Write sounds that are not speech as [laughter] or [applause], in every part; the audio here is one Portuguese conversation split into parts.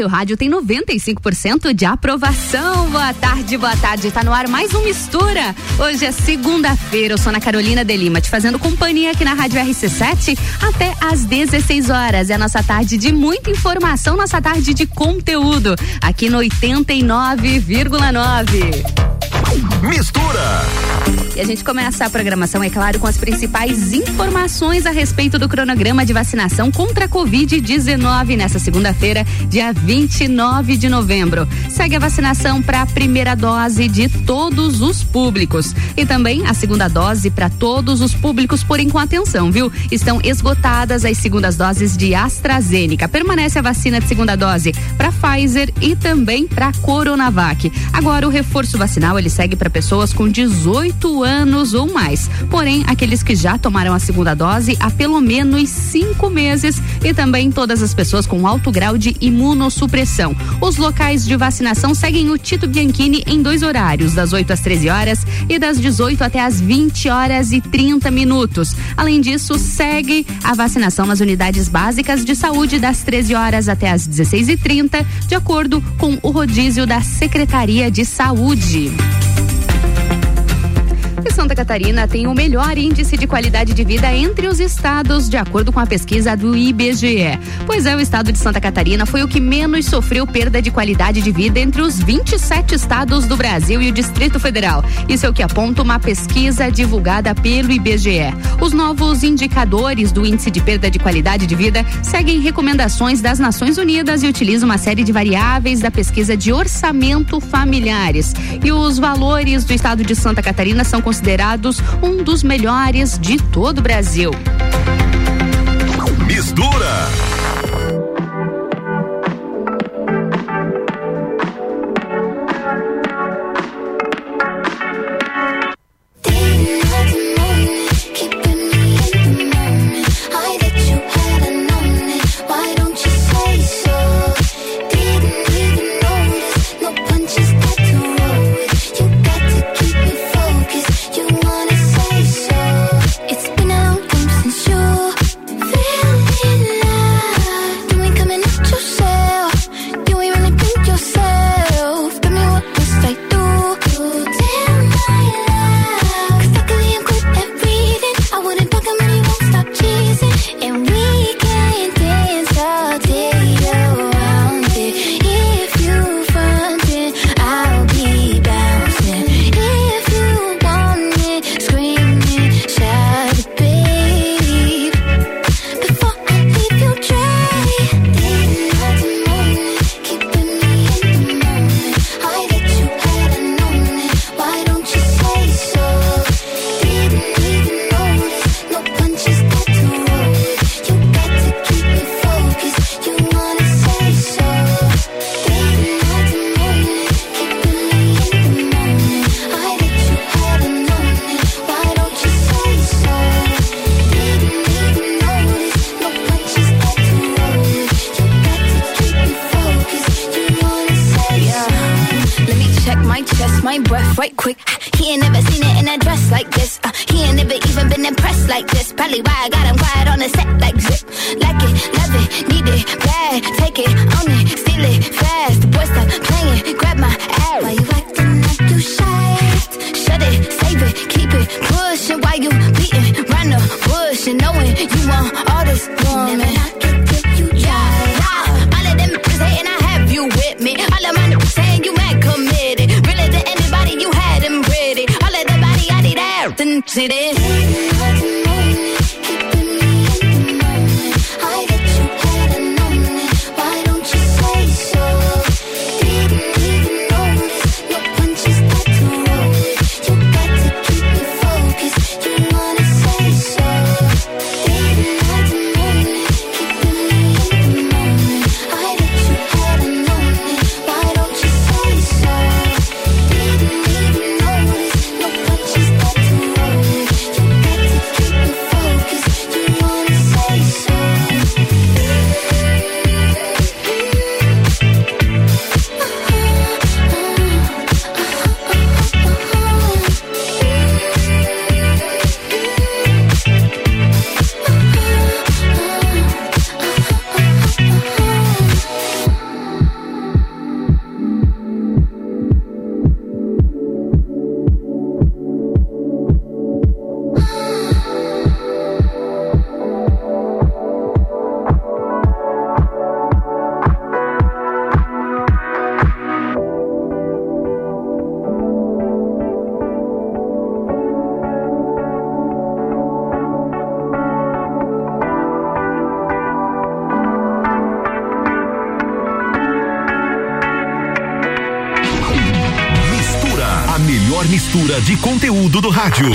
seu rádio tem 95% de aprovação. Boa tarde, boa tarde. Tá no ar mais um Mistura. Hoje é segunda-feira. Eu sou Ana Carolina de Lima, te fazendo companhia aqui na Rádio RC7 até às 16 horas. É a nossa tarde de muita informação, nossa tarde de conteúdo. Aqui no 89,9. Mistura. E a gente começa a programação, é claro, com as principais informações a respeito do cronograma de vacinação contra a Covid-19 nessa segunda-feira, dia 29 de novembro. Segue a vacinação para a primeira dose de todos os públicos e também a segunda dose para todos os públicos, porém com atenção, viu? Estão esgotadas as segundas doses de AstraZeneca. Permanece a vacina de segunda dose para Pfizer e também para Coronavac. Agora o reforço vacinal ele segue para pessoas com 18 anos ou mais. Porém, aqueles que já tomaram a segunda dose há pelo menos cinco meses e também todas as pessoas com alto grau de imunossupressão. Os locais de vacinação seguem o Tito Bianchini em dois horários, das 8 às 13 horas e das 18 até às 20 horas e 30 minutos. Além disso, segue a vacinação nas unidades básicas de saúde das 13 horas até às 16 e 30 de acordo com o rodízio da Secretaria de Saúde. Santa Catarina tem o melhor índice de qualidade de vida entre os estados, de acordo com a pesquisa do IBGE. Pois é, o estado de Santa Catarina foi o que menos sofreu perda de qualidade de vida entre os 27 estados do Brasil e o Distrito Federal. Isso é o que aponta uma pesquisa divulgada pelo IBGE. Os novos indicadores do índice de perda de qualidade de vida seguem recomendações das Nações Unidas e utilizam uma série de variáveis da pesquisa de orçamento familiares. E os valores do estado de Santa Catarina são considerados um dos melhores de todo o Brasil. Mistura. my breath right quick. He ain't never seen it in a dress like this. Uh, he ain't never even been impressed like this. Probably why I got him quiet on the set like zip. Like it, love it, need it, bad. Take it, own it, steal it, fast. The boy stop playing, grab my ass. Why you acting like you shy? Shut it, save it, keep it, pushin'. Why you beating round the bush and knowing you want all this woman? Never not get you, yeah. All of them haters hating, I have you with me. All of my City. Rádio.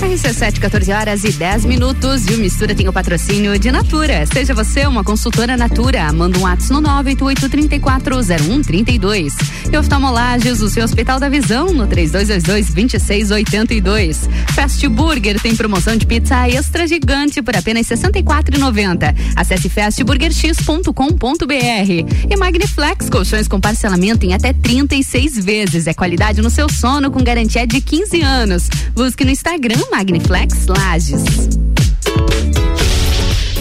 RC7, 14 horas e 10 minutos. E o Mistura tem o patrocínio de Natura. Seja você uma consultora Natura. Manda um ato no 988-340132. E oftalmolages, o seu Hospital da Visão, no 3222-2682. Fast Burger tem promoção de pizza extra gigante por apenas R$ 64,90. Acesse fastburgerx.com.br. E Magniflex, colchões com parcelamento em até 36 vezes. É qualidade no seu sono com garantia de 15 anos. Busque no Instagram Magniflex Lages.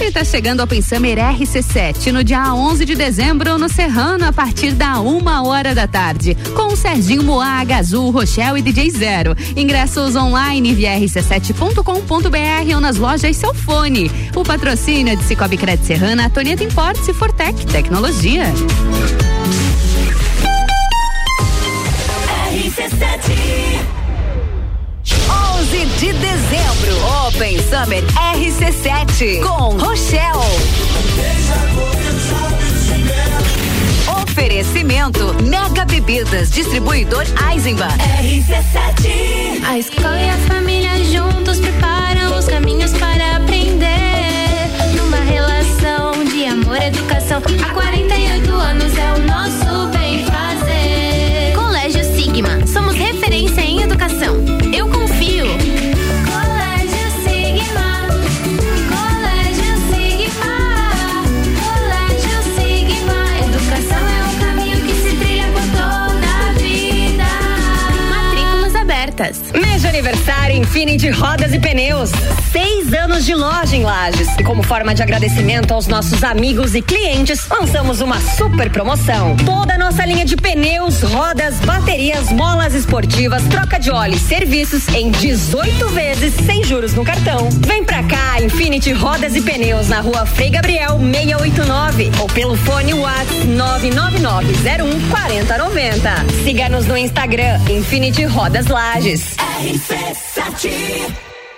E tá chegando ao Pensamer RC7 no dia 11 de dezembro no Serrano a partir da uma hora da tarde com o Serginho Moá, Gazul, Rochelle e DJ Zero. Ingressos online via rc7.com.br ou nas lojas seu fone. O patrocínio é de Cicobi Credit Serrana, Toneta Importes e Fortec Tecnologia. RC7 11 de dezembro, Open Summer RC7 com Rochelle. Oferecimento Mega Bebidas, distribuidor Eisenbahn. RC7. A escola e a família juntos preparam os caminhos para aprender. Numa relação de amor e educação. Há 48 anos é o nosso Infinity Rodas e Pneus. Seis anos de loja em Lages. E como forma de agradecimento aos nossos amigos e clientes, lançamos uma super promoção. Toda a nossa linha de pneus, rodas, baterias, molas esportivas, troca de óleo e serviços em 18 vezes sem juros no cartão. Vem pra cá, Infinity Rodas e Pneus na rua Frei Gabriel 689 ou pelo fone WhatsApp 99901 4090. Siga-nos no Instagram Infinity Rodas Lages.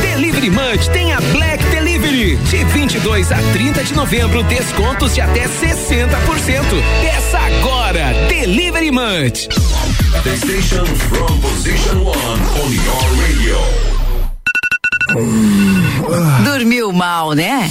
Delivery Munch tem a Black Delivery. De 22 a 30 de novembro, descontos de até 60%. Peça agora. Delivery Munch. The station from position one on your radio. Dormiu mal, né?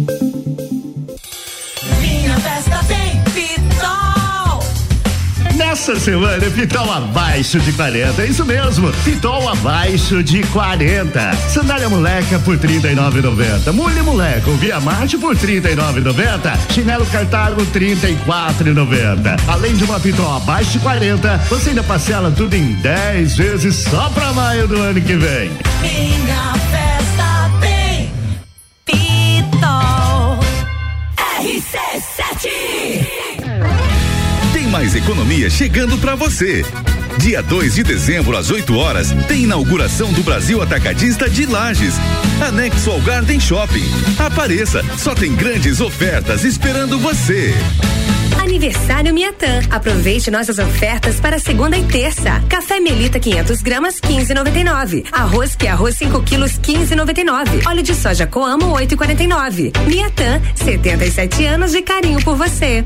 Nessa semana, Pitol abaixo de 40. É isso mesmo. Pitol abaixo de 40. Sandália moleca por 39,90. Mulher moleca, Via Marte por 39,90. Chinelo Cartago 34,90. Além de uma Pitol abaixo de 40, você ainda parcela tudo em 10 vezes só pra maio do ano que vem. Minha festa tem Pitol. RC7. Mais economia chegando pra você. Dia 2 de dezembro, às 8 horas, tem inauguração do Brasil Atacadista de Lages. Anexo ao Garden Shopping. Apareça, só tem grandes ofertas esperando você. Aniversário Miatã. Aproveite nossas ofertas para segunda e terça. Café Melita 500 gramas 15,99. Arroz que é arroz 5 quilos 15,99. Óleo de soja Coamo 8,49. Miatã, 77 anos de carinho por você.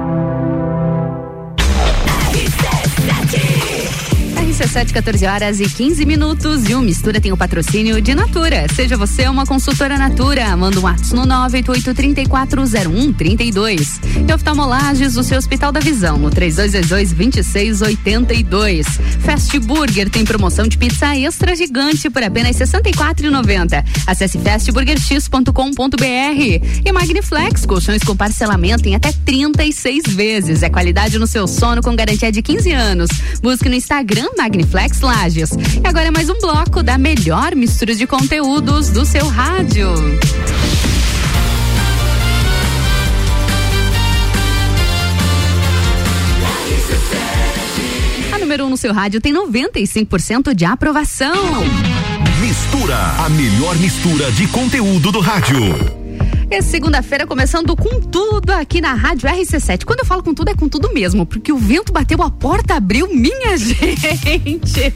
RC7, 14 horas e 15 minutos. E o Mistura tem o patrocínio de Natura. Seja você uma consultora Natura. Manda um WhatsApp no 988-340132. E oftalmolages, o seu Hospital da Visão, no 3222-2682. Fast Burger tem promoção de pizza extra gigante por apenas R$ 64,90. Acesse fastburgerx.com.br. E Magniflex, colchões com parcelamento em até 36 vezes. É qualidade no seu sono com garantia de 15 anos. Busque no Instagram Magniflex Lages. E agora é mais um bloco da melhor mistura de conteúdos do seu rádio. A número 1 um no seu rádio tem 95% de aprovação. Mistura, a melhor mistura de conteúdo do rádio. É segunda-feira começando com tudo aqui na Rádio RC7. Quando eu falo com tudo, é com tudo mesmo, porque o vento bateu, a porta abriu, minha [laughs] gente.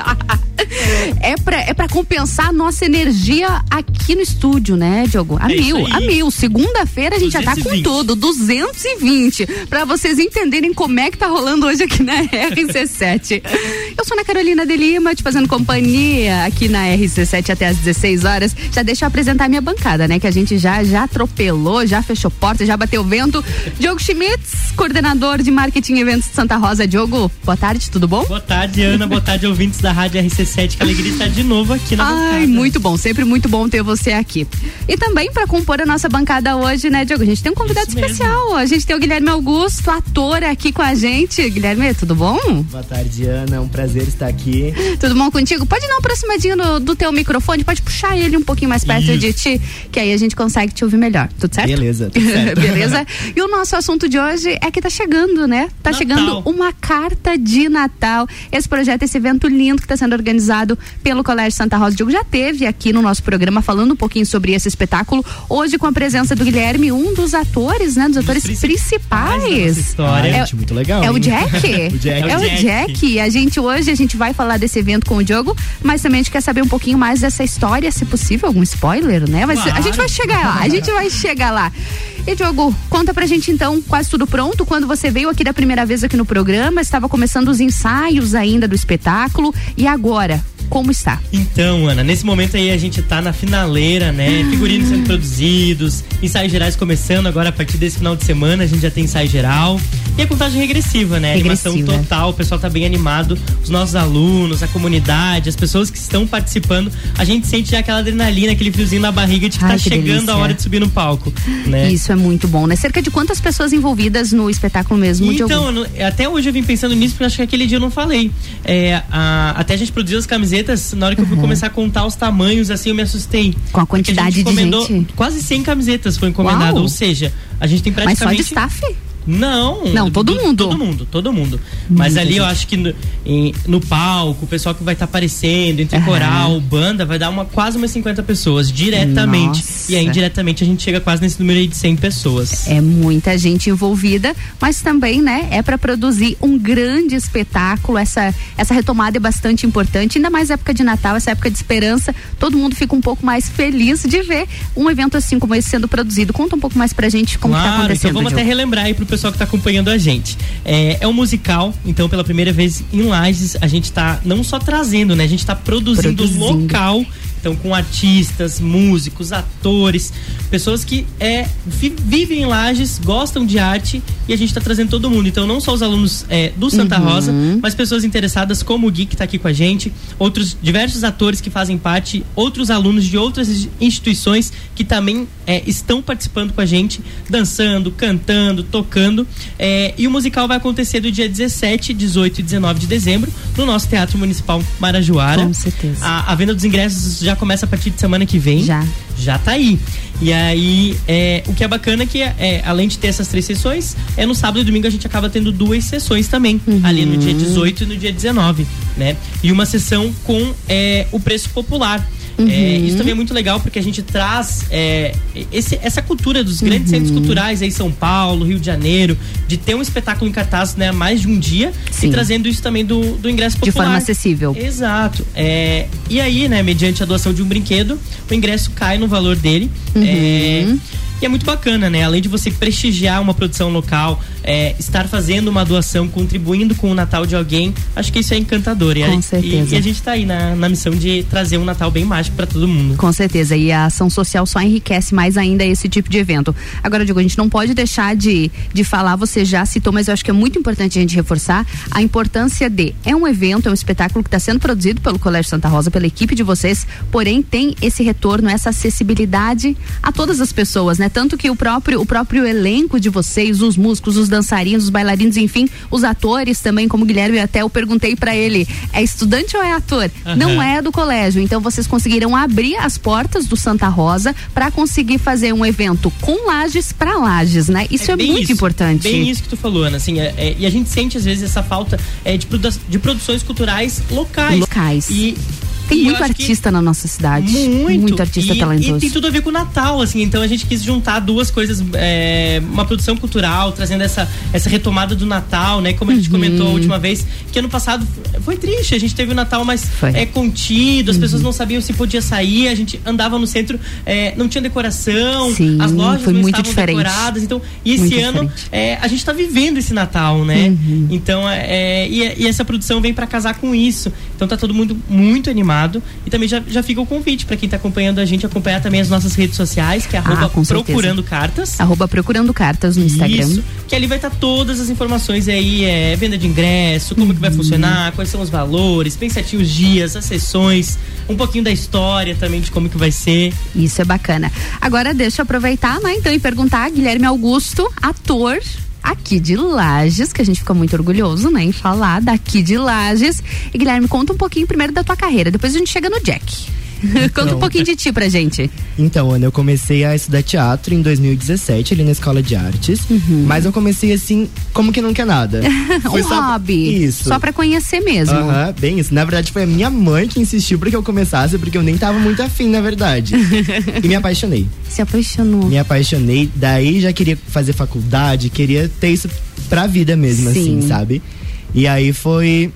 É pra, é pra compensar a nossa energia aqui no estúdio, né, Diogo? A É mil, a mil. Segunda-feira a gente já tá com 220. tudo, 220. Pra vocês entenderem como é que tá rolando hoje aqui na [laughs] RC7. Eu sou Ana Carolina de Lima, te fazendo companhia aqui na RC7 até às 16 horas. Já deixa eu apresentar a minha bancada, né? Que a gente já já atropelou, já fechou porta, já bateu vento. Diogo Schmitz, coordenador de marketing e eventos de Santa Rosa. Diogo, boa tarde, tudo bom? Boa tarde, Ana. Boa tarde, ouvintes da Rádio RC7. Que alegria estar de novo aqui na Ai, bancada. muito bom, sempre muito bom ter você aqui. E também para compor a nossa bancada hoje, né, Diogo? A gente tem um convidado Isso mesmo. especial. A gente tem o Guilherme Augusto, ator aqui com a gente. Guilherme, tudo bom? Boa tarde, Ana. É um prazer estar aqui. Tudo bom contigo? Pode dar uma aproximadinha no- do teu microfone, pode puxar ele um pouquinho mais perto Isso. de ti, que aí a gente consegue te ouvir melhor. Tudo certo? Beleza, tudo certo. [laughs] Beleza? E o nosso assunto de hoje é que tá chegando, né? Tá Natal. chegando uma carta de Natal. Esse projeto, esse evento lindo que está sendo organizado pelo Colégio Santa Rosa. O Diogo já teve aqui no nosso programa falando um pouquinho sobre esse espetáculo. Hoje, com a presença do Guilherme, um dos atores, né? Dos atores principais da nossa principais. história. É, Gente, muito legal. é o hein? Jack? [laughs] o Jack. É o Jack. E a gente hoje a gente vai falar desse evento com o Diogo, mas também a gente quer saber um pouquinho mais dessa história, se possível, algum spoiler, né? Mas Claro. a gente vai chegar lá, a gente vai chegar lá. E Diogo, conta pra gente então, quase tudo pronto, quando você veio aqui da primeira vez aqui no programa, estava começando os ensaios ainda do espetáculo. E agora, como está? Então, Ana, nesse momento aí a gente tá na finaleira, né? Figurinos sendo produzidos, ensaios gerais começando agora a partir desse final de semana, a gente já tem ensaio geral. E a contagem regressiva, né? Animação Regressiva. total, o pessoal tá bem animado, os nossos alunos, a comunidade, as pessoas que estão participando, a gente sente já aquela adrenalina, aquele friozinho na barriga de que Ai, tá que chegando delícia. a hora de subir no palco, né? Isso é muito bom, né? Cerca de quantas pessoas envolvidas no espetáculo mesmo? Então, até hoje eu vim pensando nisso, porque acho que aquele dia eu não falei. É, a- até a gente produziu as camisetas, na hora que eu fui começar a contar os tamanhos, assim, eu me assustei. Com a quantidade gente de gente. Quase 100 camisetas foi encomendado, Uau. ou seja, a gente tem Mas só praticamente... de staff? Não. Não, todo do- mundo. Todo mundo, todo mundo. Mas ali eu acho que no, em- no palco, o pessoal que vai estar aparecendo, entre Aham. coral, banda, vai dar uma, quase umas 50 pessoas diretamente. Nossa. E aí, indiretamente, a gente chega quase nesse número aí de 100 pessoas. É muita gente envolvida, mas também, né, é para produzir um grande espetáculo. Essa essa retomada é bastante importante, ainda mais época de Natal, essa época de esperança. Todo mundo fica um pouco mais feliz de ver um evento assim como esse sendo produzido. Conta um pouco mais pra gente como tá Claro, acontecendo. então vamos até Diogo. relembrar aí pro pessoal que tá acompanhando a gente. É, é um musical, então pela primeira vez em Lages, a gente tá não só trazendo, né? A gente tá produzindo, Produzindo. local, então com artistas, músicos, atores, pessoas que é, vi- vivem em Lages, gostam de arte e a gente está trazendo todo mundo. Então, não só os alunos é, do Santa Uhum. Rosa, mas pessoas interessadas como o Gui, que está aqui com a gente, outros diversos atores que fazem parte, outros alunos de outras instituições que também é, estão participando com a gente, dançando, cantando, tocando. É, e o musical vai acontecer do dia 17, 18 e 19 de dezembro no nosso Teatro Municipal Marajoara. Com certeza. A, a venda dos ingressos já começa a partir de semana que vem. Já. Já tá aí. E aí, é, o que é bacana é que, é, além de ter essas três sessões, é no sábado e domingo a gente acaba tendo duas sessões também. Ali no dia 18 e no dia 19, né? E uma sessão com é, o preço popular. É, isso também é muito legal porque a gente traz é, esse- essa cultura dos grandes centros culturais aí São Paulo, Rio de Janeiro, de ter um espetáculo em cartaz né, há mais de um dia Sim. e trazendo isso também do, do ingresso De popular. forma acessível. Exato. É, e aí, né, mediante a doação de um brinquedo, o ingresso cai no valor dele. Uhum. E é muito bacana, né? Além de você prestigiar uma produção local, é, estar fazendo uma doação, contribuindo com o Natal de alguém, acho que isso é encantador. E a- Com e- certeza. E, a gente tá aí na, na missão de trazer um Natal bem mágico para todo mundo. Com certeza, e a ação social só enriquece mais ainda esse tipo de evento. Agora, Diego, a gente não pode deixar de, de falar, você já citou, mas eu acho que é muito importante a gente reforçar a importância de. É um evento, é um espetáculo que está sendo produzido pelo Colégio Santa Rosa, pela equipe de vocês, porém tem esse retorno, essa acessibilidade a todas as pessoas, né? Tanto que o próprio, o próprio elenco de vocês, os músicos, os dançarinos, os bailarinos, enfim, os atores também, como o Guilherme, até eu perguntei para ele, é estudante ou é ator? Aham. Não é do colégio. Então vocês conseguiram abrir as portas do Santa Rosa para conseguir fazer um evento com lajes para lajes, né? Isso é, bem muito importante. Bem isso que tu falou, Ana. Assim, é- é- e a gente sente, às vezes, essa falta é, de, produ- de produções culturais locais. Locais. E, Tem e muito artista na nossa cidade. Muito. artista e, talentoso. E tem tudo a ver com o Natal, assim. Então a gente quis juntar duas coisas, é, uma produção cultural, trazendo essa, essa retomada do Natal, né? Como a gente Uhum. comentou a última vez, que ano passado foi triste. A gente teve o Natal mais é, contido, as Uhum. pessoas não sabiam se podia sair, a gente andava no centro, é, não tinha decoração, Sim, as lojas foi não muito estavam diferente. decoradas. Então, e esse Muito ano é, a gente tá vivendo esse Natal, né? Uhum. Então, é, e, e essa produção vem para casar com isso. Então tá todo mundo muito animado. E também já, já fica o convite para quem tá acompanhando a gente acompanhar também as nossas redes sociais, que é arroba Ah, procurando cartas. Arroba procurando cartas no Instagram. Isso, que ali vai estar todas as informações aí, é, venda de ingresso, como que vai Uhum. funcionar, quais são os valores, bem certinho os dias, as sessões, um pouquinho da história também de como que vai ser. Isso é bacana. Agora deixa eu aproveitar, né, então, e perguntar, Guilherme Augusto, ator aqui de Lages, que a gente fica muito orgulhoso, né, em falar daqui de Lages. E Guilherme, conta um pouquinho primeiro da tua carreira, depois a gente chega no Jack. [laughs] conta um pouquinho de ti pra gente. Então, Ana, eu comecei a estudar teatro em 2017, ali na Escola de Artes. Mas eu comecei assim, como que não quer nada. [laughs] Um só- hobby. Isso. Só pra conhecer mesmo. Aham, bem isso. Na verdade, foi a minha mãe que insistiu pra que eu começasse, porque eu nem tava muito afim, na verdade. [laughs] e me apaixonei. Se apaixonou. Me apaixonei, daí já queria fazer faculdade, queria ter isso pra vida mesmo, Sim. assim, sabe? E aí foi.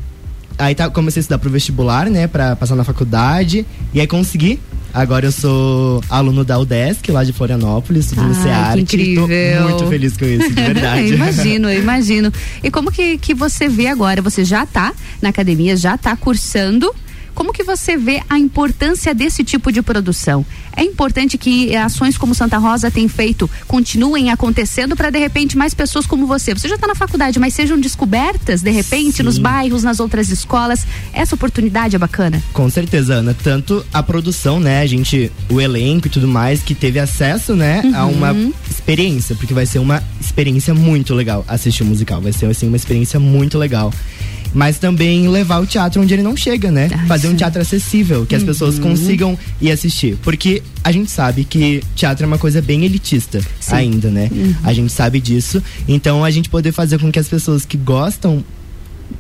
Aí tá, comecei a estudar pro vestibular, né, pra passar na faculdade, e aí consegui. Agora eu sou aluno da UDESC, lá de Florianópolis, estudo no Ai, CEART. que incrível. Tô muito feliz com isso, de [laughs] verdade. eu imagino, eu imagino. E como que, que você vê agora? Você já tá na academia, já tá cursando. Como que você vê a importância desse tipo de produção? É importante que ações como Santa Rosa tem feito continuem acontecendo para de repente mais pessoas como você. Você já está na faculdade, mas sejam descobertas de repente nos bairros, nas outras escolas. Essa oportunidade é bacana. Com certeza, Ana. Tanto a produção, né? A gente, o elenco e tudo mais, que teve acesso, né, a Uhum. uma experiência, porque vai ser uma experiência muito legal assistir o musical. Vai ser assim, uma experiência muito legal. Mas também levar o teatro onde ele não chega, né? Fazer um teatro acessível, que as pessoas Uhum. consigam ir assistir. Porque a gente sabe que teatro é uma coisa bem elitista Sim. ainda, né? Uhum. A gente sabe disso. Então a gente poder fazer com que as pessoas que gostam,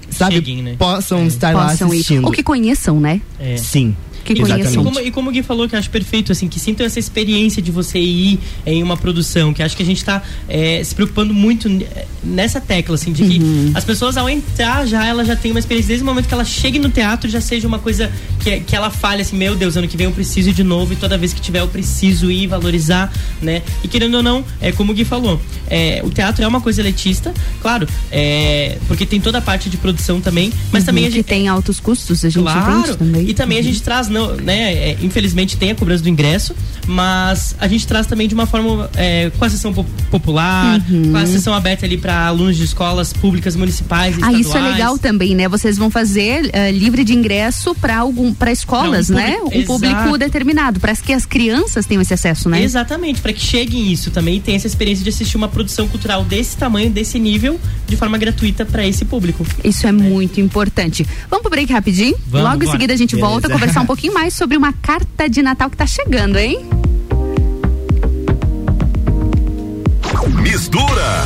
sabe, Cheguem, né? possam estar lá Possam ir. assistindo. Ou que conheçam, né? É. Sim. Que e, conheçam. e como, e como o Gui falou, que eu acho perfeito, assim, que sintam essa experiência de você ir em uma produção, que acho que a gente tá é, se preocupando muito n- nessa tecla, assim, de que Uhum. as pessoas ao entrar já, ela já tem uma experiência, desde o momento que ela chegue no teatro, já seja uma coisa que, que ela fale assim, meu Deus, ano que vem eu preciso ir de novo, e toda vez que tiver eu preciso ir, valorizar, né? E querendo ou não, é como o Gui falou, é, o teatro é uma coisa elitista, claro, é, porque tem toda a parte de produção também, mas Uhum, também a que gente tem altos custos, a gente Claro. também. E também a gente traz não, né, é, infelizmente tem a cobrança do ingresso, mas a gente traz também de uma forma é, com a sessão po popular, uhum. com a sessão aberta ali para alunos de escolas públicas municipais e Ah, isso é legal também, né? Vocês vão fazer uh, livre de ingresso para algum para escolas, não, um né? um público determinado, para que as crianças tenham esse acesso, né? Exatamente, para que cheguem isso também e tenham essa experiência de assistir uma produção cultural desse tamanho, desse nível, de forma gratuita para esse público. Isso é, é, muito importante. Vamos pro break rapidinho? Vamos, Logo bora. em seguida a gente Beleza. volta a conversar um pouquinho [laughs] mais sobre uma carta de Natal que tá chegando, hein? Mistura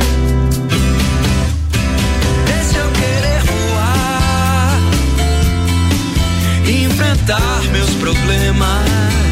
Enfrentar meus problemas.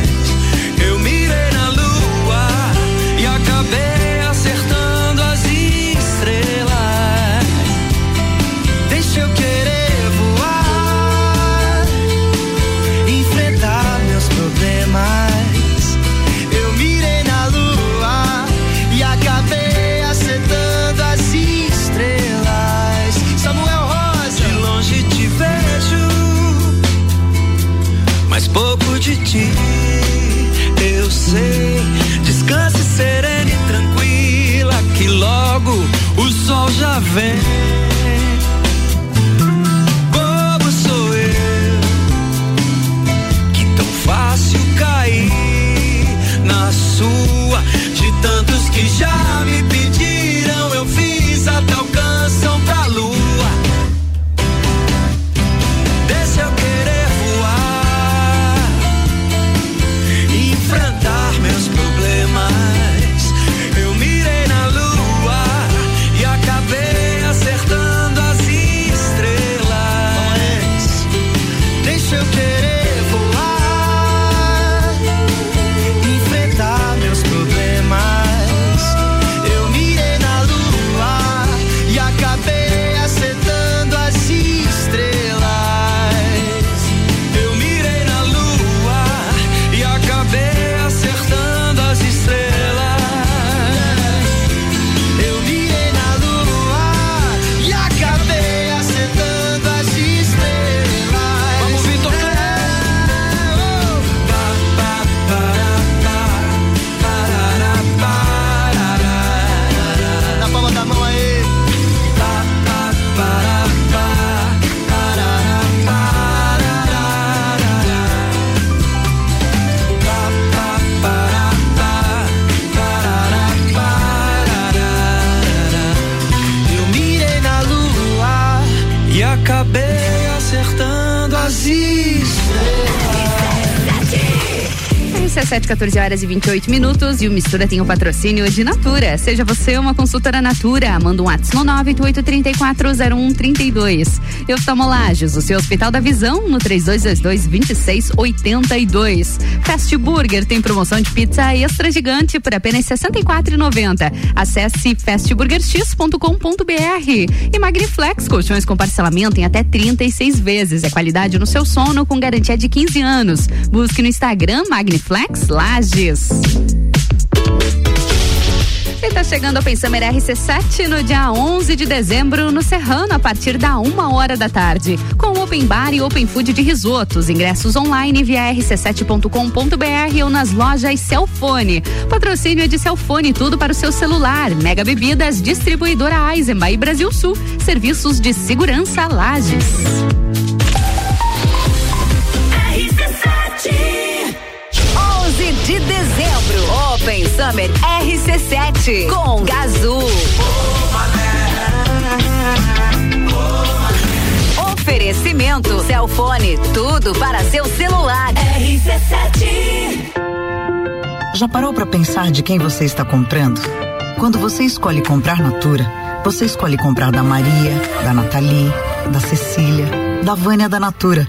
17, 14 horas e 28 minutos. E o Mistura tem o um patrocínio de Natura. Seja você uma consultora Natura. Manda um WhatsApp no 988340132. E Oftalmolages, o seu Hospital da Visão, no 3222-2682. Fast Burger tem promoção de pizza extra gigante por apenas R$ 64,90. Acesse fastburgerx.com.br. E Magniflex, colchões com parcelamento em até 36 vezes. É qualidade no seu sono com garantia de 15 anos. Busque no Instagram Magniflex Lages. E tá chegando a Pensamer RC7 no dia 11 de dezembro no Serrano, a partir da uma hora da tarde. Com Open Bar e Open Food de risotos. Ingressos online via rc7.com.br ou nas lojas Celfone. Patrocínio é de Celfone, tudo para o seu celular. Mega Bebidas, distribuidora Eisenbahn e Brasil Sul. Serviços de segurança Lages. Summer RC7 com Gazul. Oferecimento Celfone, tudo para seu celular. RC7 Já parou para pensar de quem você está comprando? Quando você escolhe comprar Natura, você escolhe comprar da Maria, da Nathalie, da Cecília, da Vânia da Natura.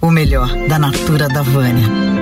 Ou melhor, da Natura da Vânia.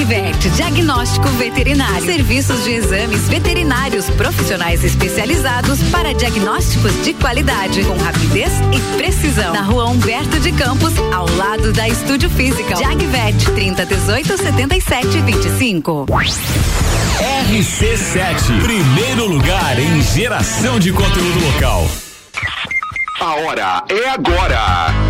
Jagvet, diagnóstico veterinário. Serviços de exames veterinários profissionais especializados para diagnósticos de qualidade, com rapidez e precisão. Na rua Humberto de Campos, ao lado da Estúdio Física. Jagvet, 30 18 77 25. RC7, primeiro lugar em geração de conteúdo local. A hora é agora.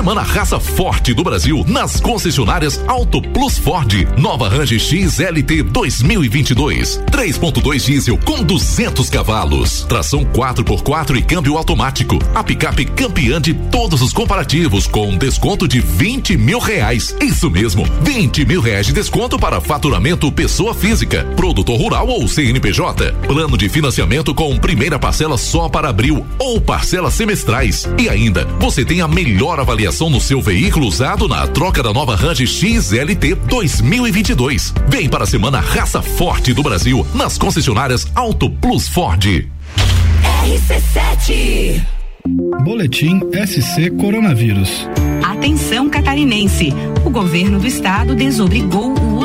Semana Raça Forte do Brasil nas concessionárias Auto Plus Ford. Nova Range XLT 2022. 3.2 diesel com 200 cavalos. Tração 4x4 e câmbio automático. A picape campeã de todos os comparativos com desconto de 20 mil reais. Isso mesmo, 20 mil reais de desconto para faturamento pessoa física, produtor rural ou CNPJ. Plano de financiamento com primeira parcela só para abril ou parcelas semestrais. E ainda, você tem a melhor avaliação no seu veículo usado na troca da nova Range XLT 2022. Vem para a semana Raça Forte do Brasil nas concessionárias Auto Plus Ford. RC7 Boletim SC Coronavírus. Atenção catarinense. O governo do estado desobrigou o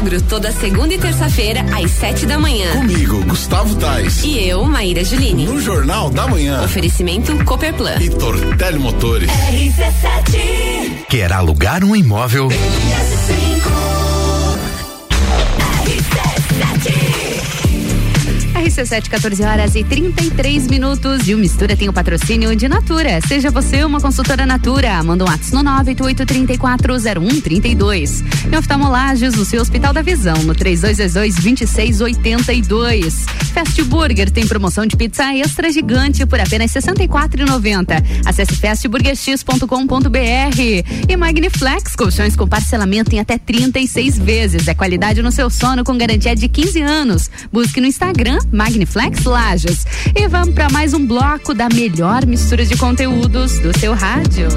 RC7 Agro, toda segunda e terça-feira, às sete da manhã. Comigo, Gustavo Tais. E eu, Maíra Juline. No Jornal da Manhã. Oferecimento Cooperplan. E Tortelli Motores. RC7 Quer alugar um imóvel? RC7, 14 horas e 33 minutos. E o Mistura tem o patrocínio de Natura. Seja você uma consultora Natura. Manda um ato no 988340132. E oftalmolages no seu Hospital da Visão, no 3222-2682. Fast Burger tem promoção de pizza extra gigante por apenas R$ 64,90. Acesse fastburgerx.com.br. E Magniflex, colchões com parcelamento em até 36 vezes. É qualidade no seu sono com garantia de 15 anos. Busque no Instagram Magniflex Lages. E vamos para mais um bloco da melhor mistura de conteúdos do seu rádio.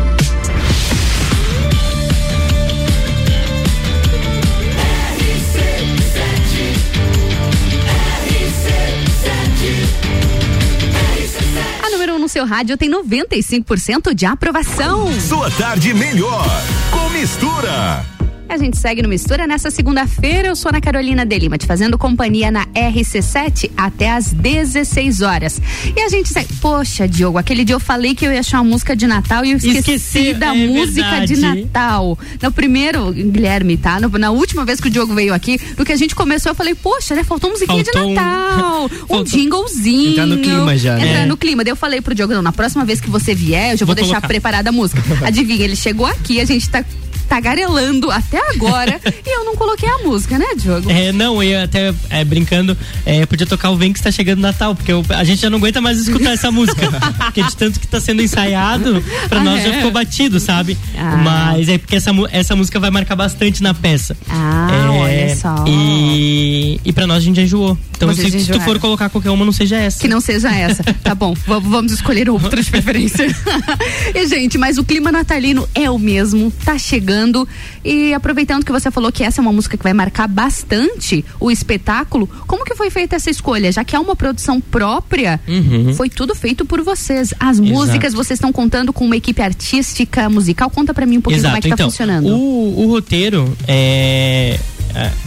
no seu rádio tem 95% de aprovação. Sua tarde melhor com mistura. A gente segue no Mistura nessa segunda-feira. Eu sou Ana Carolina de Lima, te fazendo companhia na RC7 até às 16 horas. E a gente segue. Poxa, Diogo, aquele dia eu falei que eu ia achar uma música de Natal e eu esqueci, Esqueci, da é música verdade. de Natal. No primeiro, Guilherme, tá? No- na última vez que o Diogo veio aqui, no que a gente começou, eu falei, poxa, né? Faltou musiquinha Faltou um- de Natal. [laughs] Um Faltou- jinglezinho. Entrar no clima já, né? Entrar no clima. Daí eu falei pro Diogo, não, na próxima vez que você vier, eu já vou, Vou deixar colocar. preparada a música. [laughs] Adivinha, ele chegou aqui, a gente tá tagarelando até agora [laughs] e eu não coloquei a música, né, Diogo? É, não, eu até é, brincando, é, podia tocar o Vem que está chegando Natal, porque eu- a gente já não aguenta mais escutar essa [laughs] música. porque de tanto que está sendo ensaiado, pra Ah, nós é? já ficou batido, sabe? Ah. Mas é porque essa, essa música vai marcar bastante na peça. Ah, É, olha só. E, e pra nós a gente já enjoou. Então Vocês se, se tu for colocar qualquer uma, não seja essa. Que não seja essa. [laughs] Tá bom, vamos escolher outra de preferência. e, gente, mas o clima natalino é o mesmo, tá chegando. E aproveitando que você falou que essa é uma música que vai marcar bastante o espetáculo, como que foi feita essa escolha? Já que é uma produção própria, Uhum. foi tudo feito por vocês. As músicas, vocês estão contando com uma equipe artística, musical. Conta pra mim um pouquinho Exato, como é que tá então, funcionando. O, o roteiro é,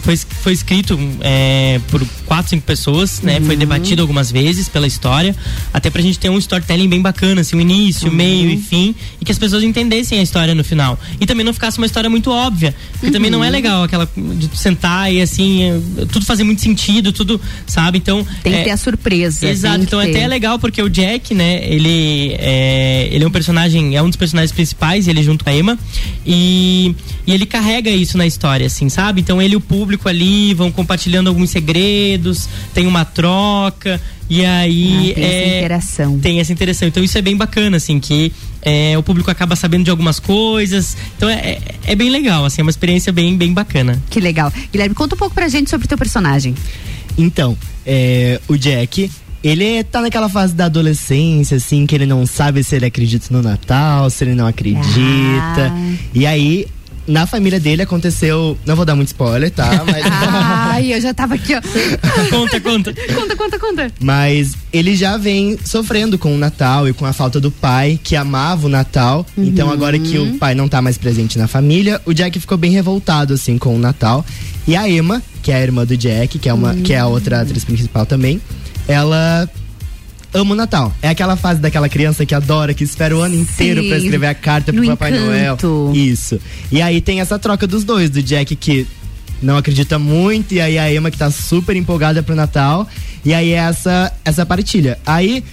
foi, foi escrito é, por quatro, cinco pessoas, né? Uhum. Foi debatido algumas vezes pela história, até pra gente ter um storytelling bem bacana, assim, o início, o Uhum. meio e fim, e que as pessoas entendessem a história no final. E também não ficasse uma história muito óbvia, porque também não é Uhum. legal aquela de sentar e assim, é, tudo fazer muito sentido, tudo, sabe? Então. Tem que é, ter a surpresa. Exato, que então ter. até é legal porque o Jack, né, ele é, ele é um personagem, é um dos personagens principais, ele junto com a Emma, e, e ele carrega isso na história, assim, sabe? Então ele e o público ali vão compartilhando alguns segredos, tem uma troca, e aí Ah, tem essa é, interação. tem essa interação. Então isso é bem bacana, assim, que é, o público acaba sabendo de algumas coisas. Então é, é, é bem legal, assim, é uma experiência bem, bem bacana. Que legal. Guilherme, conta um pouco pra gente sobre o teu personagem. Então, é, o Jack, ele tá naquela fase da adolescência, assim, que ele não sabe se ele acredita no Natal, se ele não acredita. Ah. E aí, na família dele aconteceu. Não vou dar muito spoiler, tá? [laughs] Mas, Ai, eu já tava aqui, ó. conta, conta. Conta, conta, conta. mas ele já vem sofrendo com o Natal e com a falta do pai, que amava o Natal. Então, agora que o pai não tá mais presente na família, o Jack ficou bem revoltado, assim, com o Natal. E a Emma, que é a irmã do Jack, que é, uma, que é a outra atriz principal também, ela ama o Natal. É aquela fase daquela criança que adora, que espera o ano inteiro pra escrever a carta pro no Papai Noel. encanto. Isso. E aí tem essa troca dos dois, do Jack que não acredita muito, e aí a Emma que tá super empolgada pro Natal. E aí é essa, essa partilha. Aí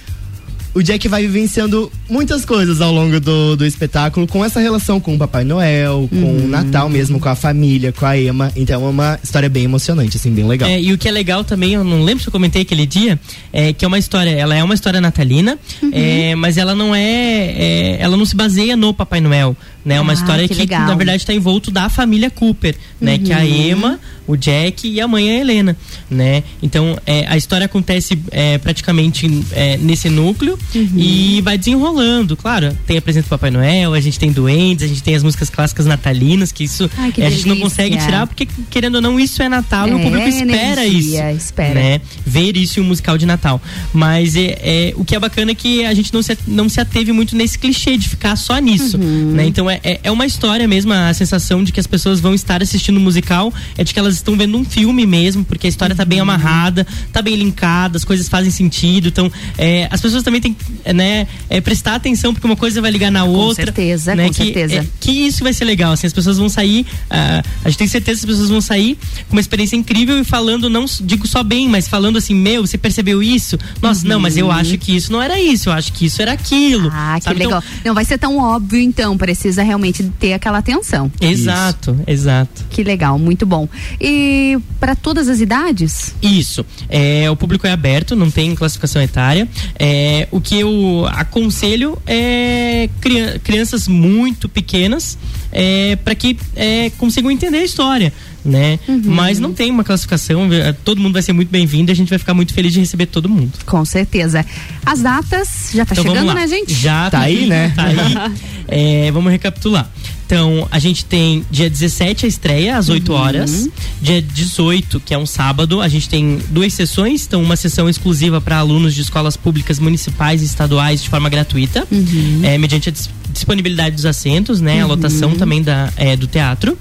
o Jack vai vivenciando muitas coisas ao longo do, do espetáculo com essa relação com o Papai Noel, com Uhum. o Natal mesmo, com a família, com a Emma. Então é uma história bem emocionante, assim, bem legal. É, e o que é legal também, eu não lembro se eu comentei aquele dia, é que é uma história, ela é uma história natalina, Uhum. é, mas ela não é, é, ela não se baseia no Papai Noel, né? É uma Ah, história que que, na verdade está envolto da família Cooper, né? Que é a Uhum. Emma, o Jack e a mãe a Helena, né? Então é, a história acontece é, praticamente é, nesse núcleo Uhum. e vai desenrolando, claro. Tem a presença do Papai Noel, a gente tem duendes, a gente tem as músicas clássicas natalinas que isso Ai, que é, a gente não consegue tirar porque querendo ou não isso é Natal e o É, público espera energia, isso, espera. né? Ver isso em um musical de Natal. Mas é, é, o que é bacana é que a gente não se, não se ateve muito nesse clichê de ficar só nisso, Uhum. né? Então é, é, é uma história mesmo, a sensação de que as pessoas vão estar assistindo o musical é de que elas estão vendo um filme mesmo, porque a história tá bem Uhum. amarrada, tá bem linkada, as coisas fazem sentido. Então, é, as pessoas também têm que né, é, prestar atenção, porque uma coisa vai ligar na outra. certeza, né, com que, certeza. é, que isso vai ser legal, assim, as pessoas vão sair, ah, a gente tem certeza que as pessoas vão sair com uma experiência incrível e falando, não digo só bem, mas falando assim, meu, você percebeu isso? Nossa, não, mas eu acho que isso não era isso, eu acho que isso era aquilo. Uhum. Ah, que sabe? Então, legal. não vai ser tão óbvio, então. Precisa realmente ter aquela atenção. exato, exato. Que legal, muito bom. E para todas as idades? Isso. É, o público é aberto, não tem classificação etária. É, o que eu aconselho é crian- crianças muito pequenas é, para que é, consigam entender a história. Né? Mas não tem uma classificação, eh, todo mundo vai ser muito bem-vindo e a gente vai ficar muito feliz de receber todo mundo. Com certeza. As datas já tá Então chegando, né, gente? Já Tá aí, né? Tá aí. [laughs] É, vamos recapitular. Então, a gente tem dia 17 a estreia, às 8 Uhum. horas. Dia 18, que é um sábado, a gente tem duas sessões. Então, uma sessão exclusiva para alunos de escolas públicas municipais e estaduais de forma gratuita, é, mediante a disponibilidade dos assentos, né? A Uhum. lotação também da, é, do teatro.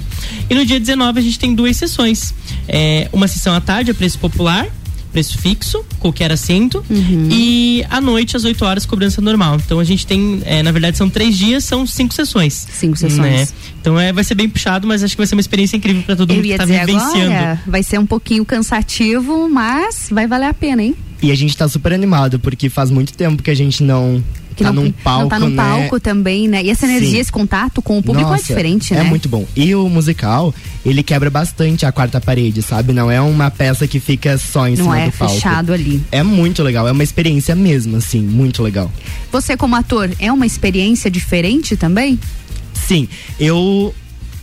E no dia 19 a gente tem duas sessões. É, uma sessão à tarde, a preço popular, preço fixo, qualquer assento. Uhum. E à noite, às 8 horas, cobrança normal. Então a gente tem, é, na verdade, são três dias, são cinco sessões. Cinco sessões. Então é, vai ser bem puxado, mas acho que vai ser uma experiência incrível para todo Eu mundo que tá dizer vivenciando. agora, vai ser um pouquinho cansativo, mas vai valer a pena, hein? E a gente tá super animado, porque faz muito tempo que a gente não Que tá não, num palco, não tá num né? palco também, né? E essa energia, Sim. esse contato com o público Nossa, é diferente, é né? muito bom. E o musical, ele quebra bastante a quarta parede, sabe? Não é uma peça que fica só em Não cima é do palco. fechado ali. É muito legal, é uma experiência mesmo, assim, muito legal. Você como ator, é uma experiência diferente também? Sim, eu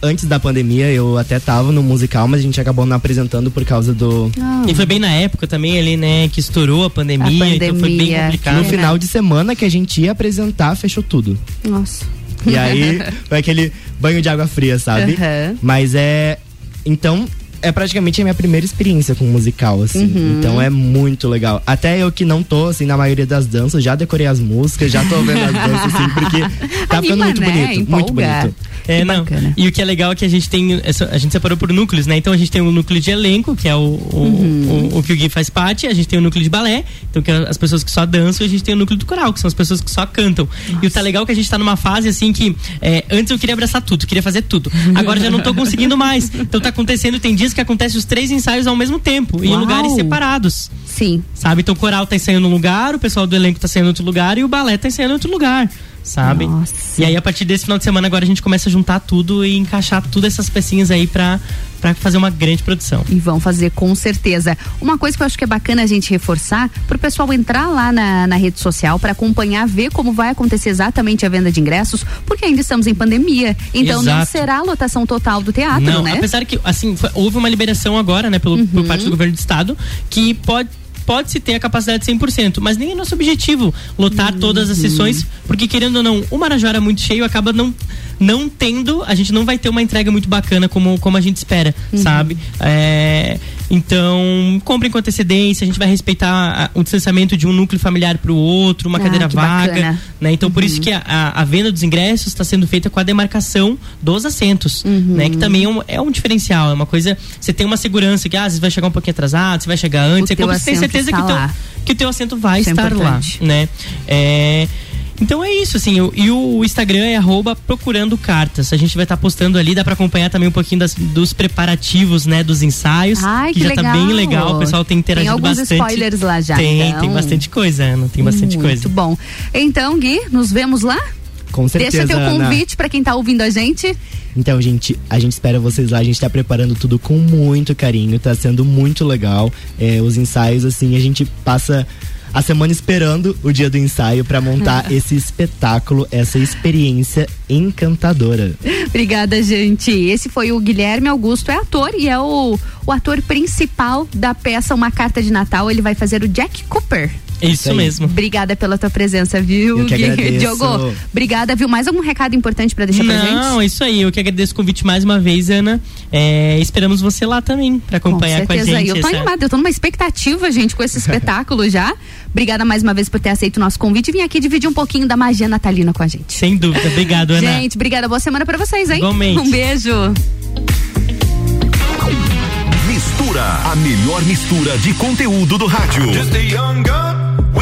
antes da pandemia eu até tava no musical, mas a gente acabou não apresentando por causa do E foi bem na época também ali, né, que estourou a pandemia, então foi bem pandemia, complicado. no final de semana que a gente ia apresentar, fechou tudo. Nossa. E aí [laughs] foi aquele banho de água fria, sabe? Aham. Mas é. Então, é praticamente a minha primeira experiência com musical, assim. Uhum. Então é muito legal. Até eu que não tô, assim, na maioria das danças, já decorei as músicas, já tô vendo as danças, assim, porque [laughs] tá ficando muito né? bonito. Muito Empolga. bonito. É, não. E o que é legal é que a gente tem. A gente separou por núcleos, né? Então a gente tem um núcleo de elenco, que é o, o, Uhum. o, o que o Gui faz parte, a gente tem o núcleo de balé, então que é as pessoas que só dançam, e a gente tem o núcleo do coral, que são as pessoas que só cantam. E o tá legal é que a gente tá numa fase assim que é, antes eu queria abraçar tudo, queria fazer tudo. Agora já não tô conseguindo mais. Então tá acontecendo, tem dias que acontece os três ensaios ao mesmo tempo, e em Uau. lugares separados. Sim. Sabe? Então o coral tá ensaiando num lugar, o pessoal do elenco tá ensaiando em outro lugar e o balé tá ensaiando em outro lugar. Sabe? E aí, a partir desse final de semana, agora a gente começa a juntar tudo e encaixar todas essas pecinhas aí pra, pra fazer uma grande produção. E vão fazer com certeza. Uma coisa que eu acho que é bacana a gente reforçar, pro pessoal entrar lá na, na rede social para acompanhar, ver como vai acontecer exatamente a venda de ingressos, porque ainda estamos em pandemia. Então não Exato. será a lotação total do teatro, Não, né? apesar que, assim, foi- houve uma liberação agora, né, pelo, por parte do governo do estado, que pode pode-se ter a capacidade de 100%, mas nem é nosso objetivo lotar todas as sessões, porque querendo ou não, o Marajó é muito cheio, acaba não não tendo, a gente não vai ter uma entrega muito bacana como, como a gente espera, sabe? É, então, comprem com antecedência, a gente vai respeitar a- o distanciamento de um núcleo familiar para o outro, uma Ah, cadeira que vaga, né? Então, por isso que a, a- venda dos ingressos está sendo feita com a demarcação dos assentos, né? Que também é um, é um diferencial, é uma coisa. Você tem uma segurança que ah, vezes vai chegar um pouquinho atrasado, você vai chegar antes, O você compra, você tem certeza que está o, teu, lá. que teu assento vai Isso é estar lá, importante. né? É, então é isso, assim, o- e o Instagram é arroba procurando cartas. A gente vai estar postando ali, dá pra acompanhar também um pouquinho das- dos preparativos, né, dos ensaios. Ai, que já tá bem legal. legal, o pessoal tem interagido Tem alguns bastante. spoilers lá já, Tem, então. tem bastante coisa, Ana, tem bastante Muito coisa. bom. Então, Gui, nos vemos lá? Com certeza. Deixa teu convite pra quem tá ouvindo a gente. Então, gente, a gente espera vocês lá. A gente tá preparando tudo com muito carinho. Tá sendo muito legal. É, os ensaios, assim, a gente passa a semana esperando o dia do ensaio pra montar [laughs] esse espetáculo, essa experiência encantadora. Obrigada, gente. Esse foi o Guilherme Augusto, é ator e é o, o ator principal da peça Uma Carta de Natal. Ele vai fazer o Jack Cooper. Isso aí. mesmo. Obrigada pela tua presença, viu, Eu que agradeço. Diogo, obrigada, viu? Mais algum recado importante pra deixar pra gente? Não, é isso aí. Eu que agradeço o convite mais uma vez, Ana. É, esperamos você lá também pra acompanhar com, a gente. Eu tô essa- animada, eu tô numa expectativa, gente, com esse [laughs] espetáculo já. Obrigada mais uma vez por ter aceito o nosso convite e vir aqui dividir um pouquinho da magia natalina com a gente. Sem dúvida. Obrigado, Ana. Gente, obrigada. Boa semana pra vocês, hein? Igualmente. Um beijo. Mistura, a melhor mistura de conteúdo do rádio.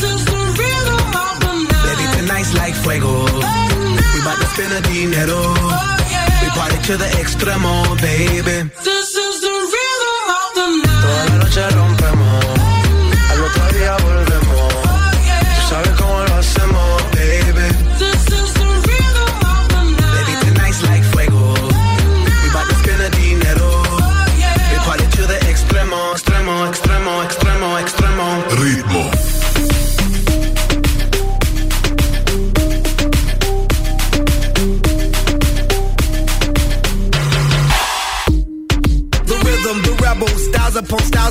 This is the. Baby, tonight's like fuego. We to spend dinero. We party to the extremo, baby. This is the rhythm of the night. Toda la noche rompe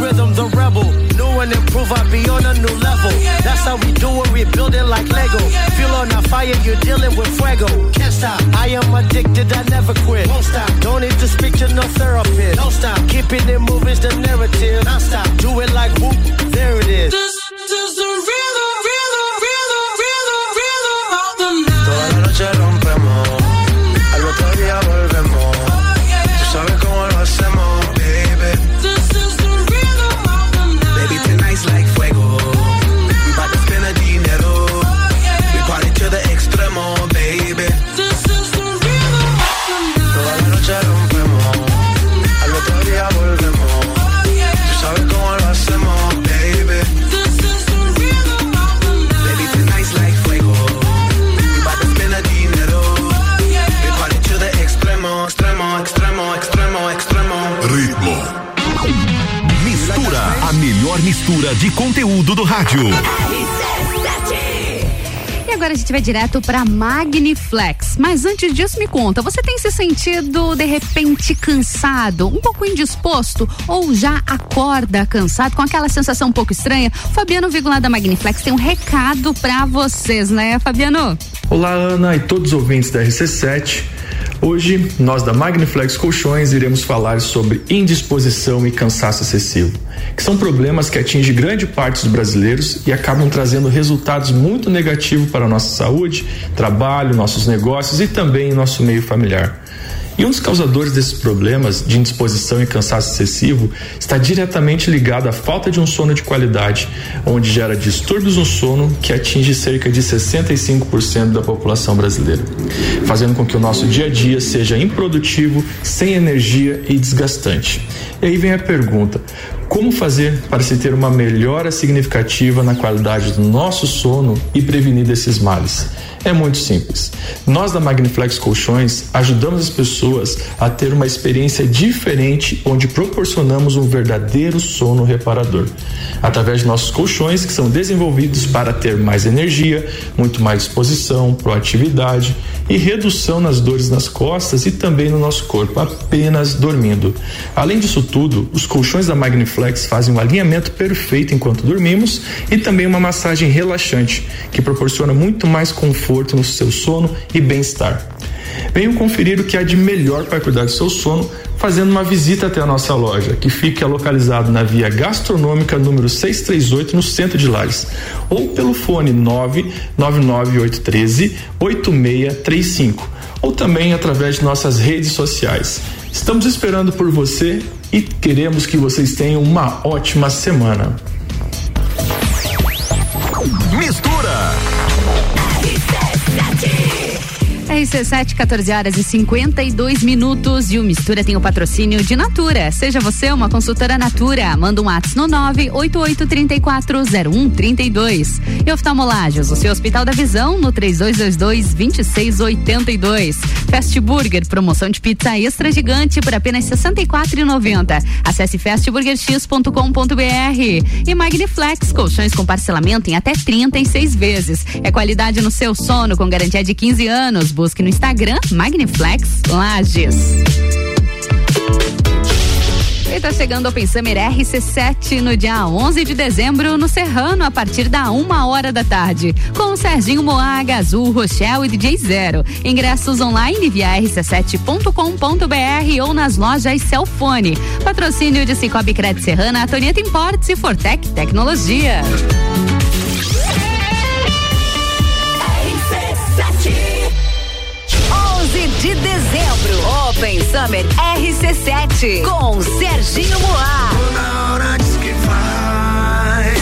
Rhythm, the rebel. New and improve, I be on a new level. That's how we do it, we build it like Lego. Feel on a fire, you're dealing with fuego. Can't stop, I am addicted, I never quit. Won't stop, don't need to speak to no therapist. Don't stop, keeping it moving's the narrative. Non stop, do it like whoop, there it is. De conteúdo do rádio. E agora a gente vai direto para Magniflex. Mas antes disso, me conta, você tem se sentido de repente cansado, um pouco indisposto ou já acorda cansado com aquela sensação um pouco estranha? Fabiano Vigular da Magniflex tem um recado para vocês, né, Fabiano? Olá, Ana e todos os ouvintes da RC7. Hoje, nós da Magniflex Colchões iremos falar sobre indisposição e cansaço excessivo, que são problemas que atingem grande parte dos brasileiros e acabam trazendo resultados muito negativos para a nossa saúde, trabalho, nossos negócios e também nosso meio familiar. E um dos causadores desses problemas de indisposição e cansaço excessivo está diretamente ligado à falta de um sono de qualidade, onde gera distúrbios no sono que atinge cerca de 65% da população brasileira, fazendo com que o nosso dia a dia seja improdutivo, sem energia e desgastante. E aí vem a pergunta: como fazer para se ter uma melhora significativa na qualidade do nosso sono e prevenir desses males? É muito simples. Nós da Magniflex Colchões ajudamos as pessoas a ter uma experiência diferente, onde proporcionamos um verdadeiro sono reparador. Através de nossos colchões que são desenvolvidos para ter mais energia, muito mais disposição, proatividade e redução nas dores nas costas e também no nosso corpo, apenas dormindo. Além disso tudo, os colchões da Magniflex fazem um alinhamento perfeito enquanto dormimos e também uma massagem relaxante, que proporciona muito mais conforto no seu sono e bem-estar. Venham conferir o que há de melhor para cuidar do seu sono fazendo uma visita até a nossa loja, que fica localizado na via gastronômica número 638 no centro de Lages, ou pelo fone 99913 8635, ou também através de nossas redes sociais. Estamos esperando por você e queremos que vocês tenham uma ótima semana. Mistura! RC7, 14 horas e 52 minutos. E o Mistura tem o patrocínio de Natura. Seja você uma consultora Natura. Manda um ato no 988340132. E oftalmolagens, o seu Hospital da Visão, no 3222-2682. Fast Burger, promoção de pizza extra gigante por apenas R$ 64,90. Acesse fastburgerx.com.br. E Magniflex, colchões com parcelamento em até 36 vezes. É qualidade no seu sono com garantia de 15 anos. Busque no Instagram Magniflex Lages. E tá chegando ao Open Summer RC7 no dia 11 de dezembro no Serrano a partir da uma hora da tarde com o Serginho Moaga, Azul, Rochelle e DJ Zero. Ingressos online via rc7.com.br ou nas lojas Celfone. Patrocínio de Cicobi Crédito Serrana, Antonieta Importes e Fortec Tecnologia. 11 de dezembro, Open Summer RC7 com Serginho Moá. Na hora diz que vai.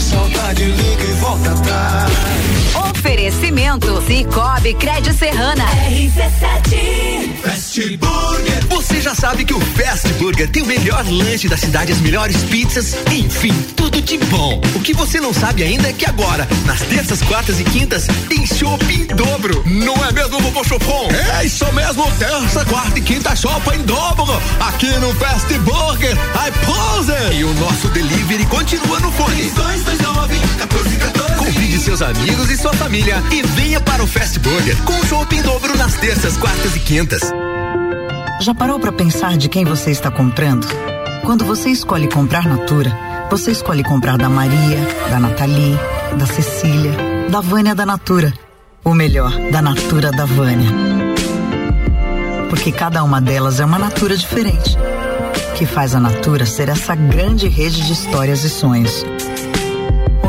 Saudade, liga e volta atrás. Oferecimento Cicobi Crédito Serrana. RC7 Fast Burger. Você já sabe que o Fast Burger tem o melhor lanche da cidade, as melhores pizzas, enfim, tudo de bom. O que você não sabe ainda é que agora, nas terças, quartas e quintas, tem chopp em dobro. Não é mesmo, vovô Chopon? É isso mesmo, terça, quarta e quinta chopp em dobro. Aqui no Fast Burger, I pose. E o nosso delivery continua no fone. 229 1414. Convide seus amigos e sua família e venha para o Fast Burger com chopp em dobro nas terças, quartas e quintas. Já parou para pensar de quem você está comprando? Quando você escolhe comprar Natura, você escolhe comprar da Maria, da Nathalie, da Cecília, da Vânia da Natura. Ou melhor, da Natura da Vânia. Porque cada uma delas é uma Natura diferente. Que faz a Natura ser essa grande rede de histórias e sonhos.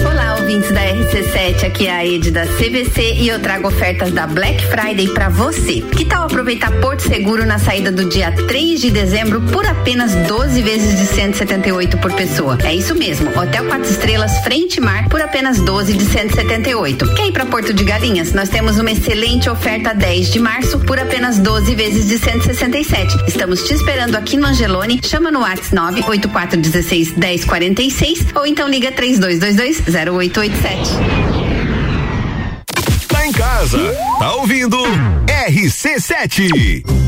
Olá, ouvintes da RC7, aqui é a Ed da CVC e eu trago ofertas da Black Friday para você. Que tal aproveitar Porto Seguro na saída do dia 3 de dezembro por apenas 12 vezes de 178 por pessoa? É isso mesmo, Hotel 4 Estrelas Frente Mar por apenas 12 de 178. Quer ir para Porto de Galinhas? Nós temos uma excelente oferta 10 de março por apenas 12 vezes de 167. Estamos te esperando aqui no Angelone. Chama no WhatsApp 98416 1046 ou então liga 3222 0887. Tá em casa, tá ouvindo RC7.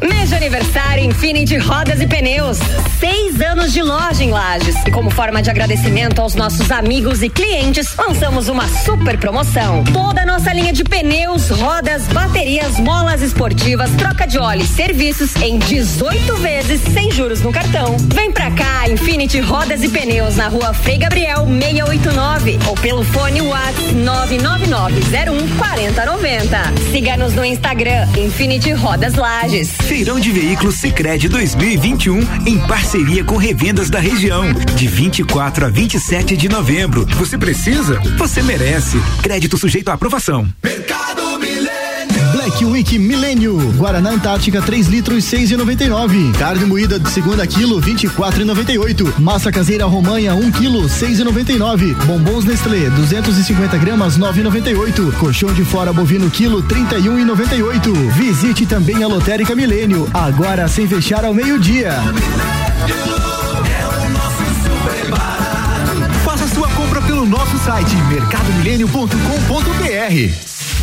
Mês de aniversário Infinity Rodas e Pneus. Seis anos de loja em Lages. E como forma de agradecimento aos nossos amigos e clientes, lançamos uma super promoção. Toda a nossa linha de pneus, rodas, baterias, molas esportivas, troca de óleo e serviços em 18 vezes sem juros no cartão. Vem pra cá, Infinity Rodas e Pneus na rua Frei Gabriel 689 ou pelo fone WhatsApp 99901 4090. Siga-nos no Instagram Infinity Rodas Lages. Feirão de Veículos Sicredi 2021 em parceria com revendas da região, de 24 a 27 de novembro. Você precisa? Você merece. Crédito sujeito à aprovação. Black Week Milênio. Guaraná Antártica 3 litros 6,99. Carne moída de segunda quilo 24,98. Massa caseira romanha 1 quilo 6,99. Bombons Nestlé 250 gramas 9,98. Colchão de fora bovino quilo 31,98. Visite também a Lotérica Milênio. Agora sem fechar ao meio-dia. Faça sua compra pelo nosso site mercadomilênio.com.br.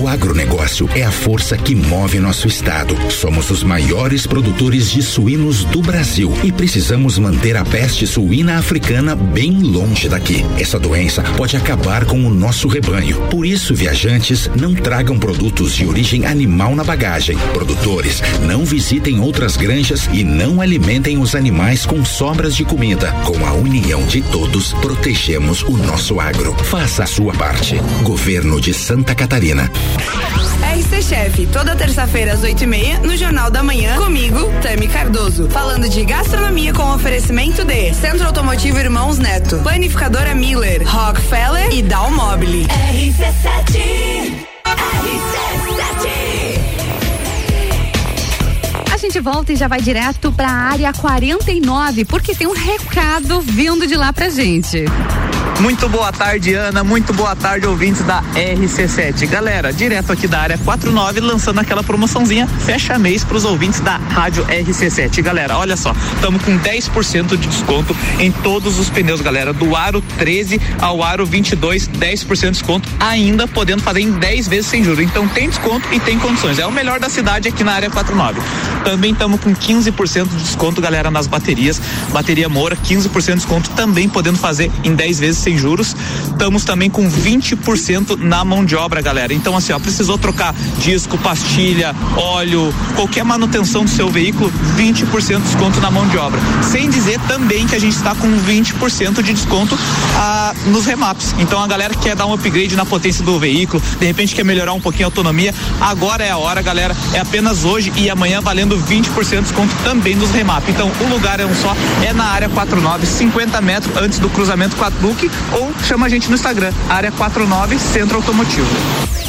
O agronegócio é a força que move nosso estado. Somos os maiores produtores de suínos do Brasil e precisamos manter a peste suína africana bem longe daqui. Essa doença pode acabar com o nosso rebanho. Por isso, viajantes, não tragam produtos de origem animal na bagagem. Produtores, não visitem outras granjas e não alimentem os animais com sobras de comida. Com a união de todos, protegemos o nosso agro. Faça a sua parte. Governo de Santa Catarina. RC Chef, toda terça-feira às oito e meia, no Jornal da Manhã, comigo, Tami Cardoso. Falando de gastronomia com oferecimento de Centro Automotivo Irmãos Neto, Planificadora Miller, Rockefeller e Dalmobile. RC7 RC7 A gente volta e já vai direto pra área 49, porque tem um recado vindo de lá pra gente. Muito boa tarde, Ana. Muito boa tarde, ouvintes da RC7. Galera, direto aqui da área 49, lançando aquela promoçãozinha fecha mês para os ouvintes da Rádio RC7. Galera, olha só, estamos com 10% de desconto em todos os pneus, galera, do aro 13 ao aro 22, 10% de desconto, ainda podendo fazer em 10 vezes sem juros. Então tem desconto e tem condições. É o melhor da cidade aqui na área 49. Também estamos com 15% de desconto, galera, nas baterias. Bateria Moura, 15% de desconto, também podendo fazer em 10 vezes sem juros. Estamos também com 20% na mão de obra, galera. Então, assim, ó, precisou trocar disco, pastilha, óleo, qualquer manutenção do seu veículo, 20% de desconto na mão de obra. Sem dizer também que a gente está com 20% de desconto ah, nos remaps. Então, a galera que quer dar um upgrade na potência do veículo, de repente quer melhorar um pouquinho a autonomia, agora é a hora, galera. É apenas hoje e amanhã valendo 20% de desconto também nos remap. Então, o lugar é um só, é na área 49, 50 metros antes do cruzamento com a Duque ou chama a gente no Instagram, área 49 Centro Automotivo.